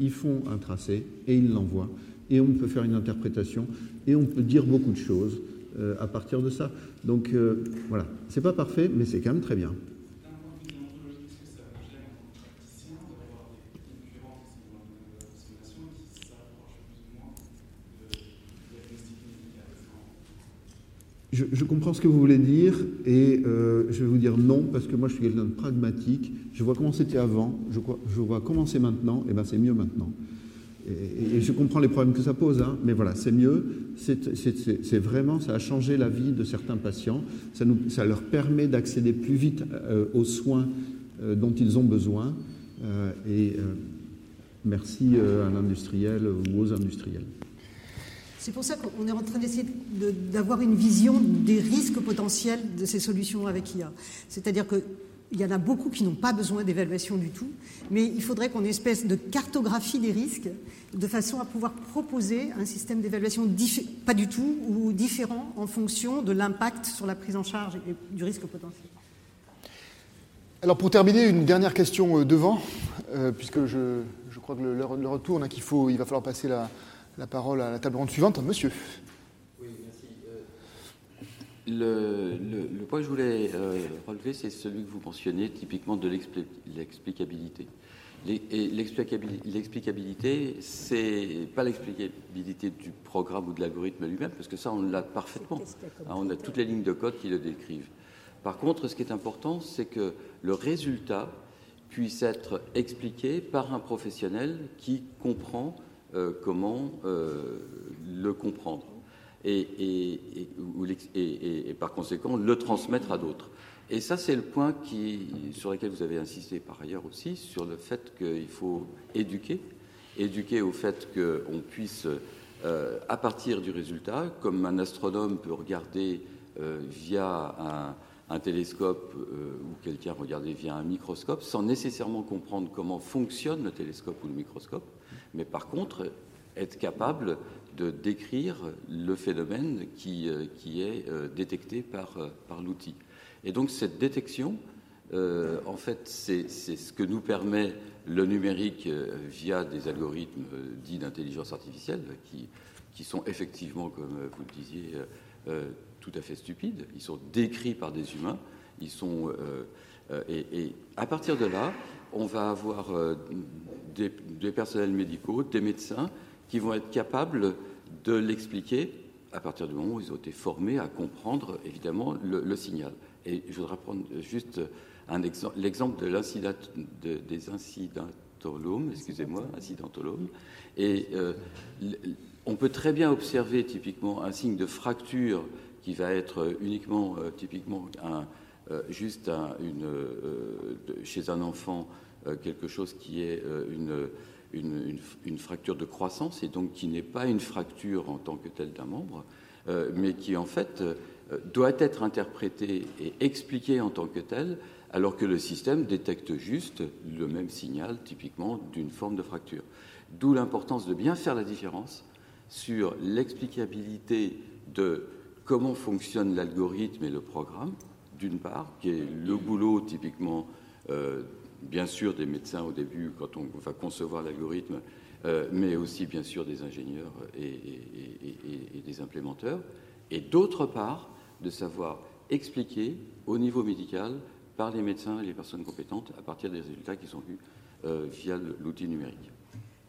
Speaker 3: ils font un tracé et ils l'envoient, et on peut faire une interprétation, et on peut dire beaucoup de choses à partir de ça. Donc voilà, c'est pas parfait, mais c'est quand même très bien. Je, comprends ce que vous voulez dire et euh, je vais vous dire non parce que moi je suis quelqu'un de pragmatique. Je vois comment c'était avant, je, je, vois comment c'est maintenant, et bien c'est mieux maintenant. Et, je comprends les problèmes que ça pose, hein, mais voilà, c'est mieux. C'est vraiment, ça a changé la vie de certains patients. Ça, nous, ça leur permet d'accéder plus vite euh, aux soins euh, dont ils ont besoin. et merci à l'industriel ou aux industriels.
Speaker 5: C'est pour ça qu'on est en train d'essayer d'avoir une vision des risques potentiels de ces solutions avec IA. C'est-à-dire qu'il y en a beaucoup qui n'ont pas besoin d'évaluation du tout, mais il faudrait qu'on ait une espèce de cartographie des risques de façon à pouvoir proposer un système d'évaluation pas du tout ou différent en fonction de l'impact sur la prise en charge et du risque potentiel.
Speaker 1: Alors pour terminer, une dernière question euh, devant, euh, puisque je, crois que le, faut, il va falloir passer la, la parole à la table ronde suivante, monsieur.
Speaker 8: Oui, merci. Le, le, point que je voulais relever, c'est celui que vous mentionnez, typiquement de l'explicabilité. L'explicabilité, c'est pas l'explicabilité du programme ou de l'algorithme lui-même, parce que ça, on l'a parfaitement. Hein, on a toutes les lignes de code qui le décrivent. Par contre, ce qui est important, c'est que le résultat puisse être expliqué par un professionnel qui comprend euh, comment euh, le comprendre et, par conséquent le transmettre à d'autres. Et ça, c'est le point sur lequel vous avez insisté par ailleurs aussi, sur le fait qu'il faut éduquer, éduquer au fait qu'on puisse, euh, à partir du résultat, comme un astronome peut regarder via un, télescope ou quelqu'un regarder via un microscope, sans nécessairement comprendre comment fonctionne le télescope ou le microscope, mais par contre être capable de décrire le phénomène qui, qui est détecté par, par l'outil. Et donc cette détection, euh, en fait, c'est ce que nous permet le numérique euh, via des algorithmes euh, dits d'intelligence artificielle, qui, qui, sont effectivement, comme vous le disiez, tout à fait stupides. Ils sont décrits par des humains. Ils sont, et, à partir de là, on va avoir des, personnels médicaux, des médecins, qui vont être capables de l'expliquer à partir du moment où ils ont été formés à comprendre, évidemment, le signal. Et je voudrais prendre juste l'exemple de l'incident, des incidentolomes, excusez-moi, incidentolomes. Et euh, on peut très bien observer typiquement un signe de fracture qui va être uniquement, euh, typiquement, un, euh, juste chez un enfant, quelque chose qui est une, une, une, fracture de croissance et donc qui n'est pas une fracture en tant que telle d'un membre, mais qui en fait euh, doit être interprété et expliqué en tant que tel, alors que le système détecte juste le même signal, typiquement, d'une forme de fracture. D'où l'importance de bien faire la différence sur l'explicabilité de comment fonctionne l'algorithme et le programme, d'une part, qui est le boulot typiquement, euh, bien sûr, des médecins au début quand on va concevoir l'algorithme, euh, mais aussi bien sûr des ingénieurs et des implémenteurs, et d'autre part, de savoir expliquer au niveau médical par les médecins et les personnes compétentes à partir des résultats qui sont vus euh, via l'outil numérique.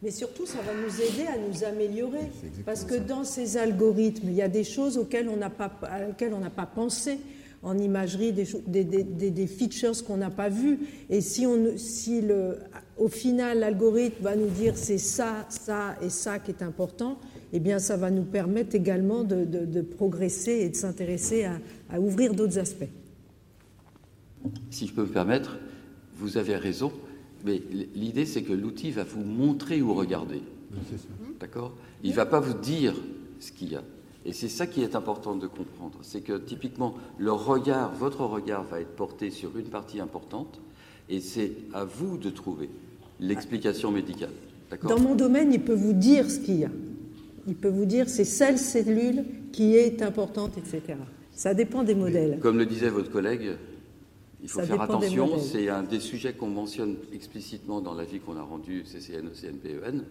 Speaker 2: Mais surtout, ça va nous aider à nous améliorer. Parce que dans ces algorithmes, il y a des choses auxquelles on n'a pas, on n'a pas pensé en imagerie, des, des, des, features qu'on n'a pas vues. Et si, on, si le, au final, l'algorithme va nous dire c'est ça, ça et ça qui est important, eh bien, ça va nous permettre également de, progresser et de s'intéresser à, ouvrir d'autres aspects.
Speaker 8: Si je peux me permettre, vous avez raison, mais l'idée, c'est que l'outil va vous montrer où regarder. D'accord? Il ne va pas vous dire ce qu'il y a. Et c'est ça qui est important de comprendre. C'est que typiquement, le regard, votre regard va être porté sur une partie importante, et c'est à vous de trouver l'explication médicale.
Speaker 2: Dans mon domaine, il peut vous dire ce qu'il y a il peut vous dire c'est cette cellule qui est importante, etc. Ça dépend des modèles.
Speaker 8: Comme le disait votre collègue, il faut faire attention. C'est un des sujets qu'on mentionne explicitement dans l'avis qu'on a rendu CCN, CNPEN.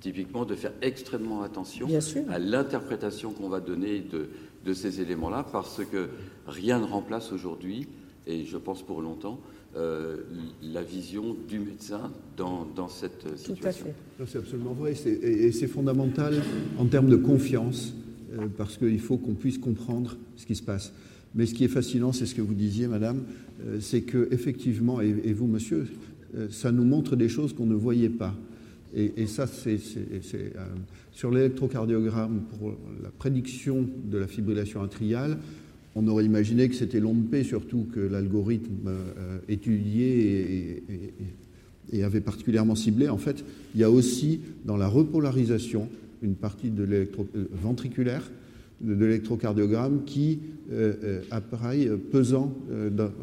Speaker 8: Typiquement, de faire extrêmement attention à l'interprétation qu'on va donner de, de ces éléments-là, parce que rien ne remplace aujourd'hui, et je pense pour longtemps, euh, la vision du médecin dans, dans cette situation.
Speaker 3: C'est absolument vrai, et c'est fondamental en termes de confiance, euh, parce qu'il faut qu'on puisse comprendre ce qui se passe. Mais ce qui est fascinant, c'est ce que vous disiez, Madame, euh, c'est que effectivement, et, vous, Monsieur, ça nous montre des choses qu'on ne voyait pas. Et, ça, c'est sur l'électrocardiogramme pour la prédiction de la fibrillation atriale on aurait imaginé que c'était l'OMP surtout que l'algorithme euh, étudiait et, avait particulièrement ciblé. En fait, il y a aussi dans la repolarisation une partie de l'électro euh, ventriculaire de l'électrocardiogramme qui euh, apparaît pesant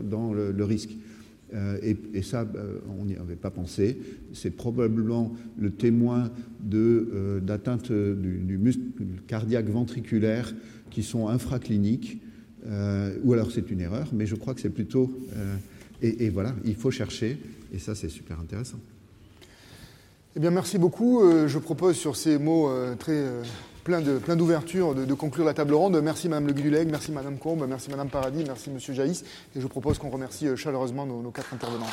Speaker 3: dans, le, risque. Et, ça, on n'y avait pas pensé. C'est probablement le témoin d'atteinte du, du muscle cardiaque ventriculaire qui sont infracliniques euh, ou alors c'est une erreur, mais je crois que c'est plutôt... Euh, et, voilà, il faut chercher, et ça c'est super intéressant.
Speaker 1: Eh bien, merci beaucoup. je propose sur ces mots très plein de plein d'ouverture de, conclure la table ronde. Merci Madame Le Guduleg, merci Madame Combe, merci Madame Paradis, merci Monsieur Jaïs. Et je propose qu'on remercie chaleureusement nos quatre intervenants.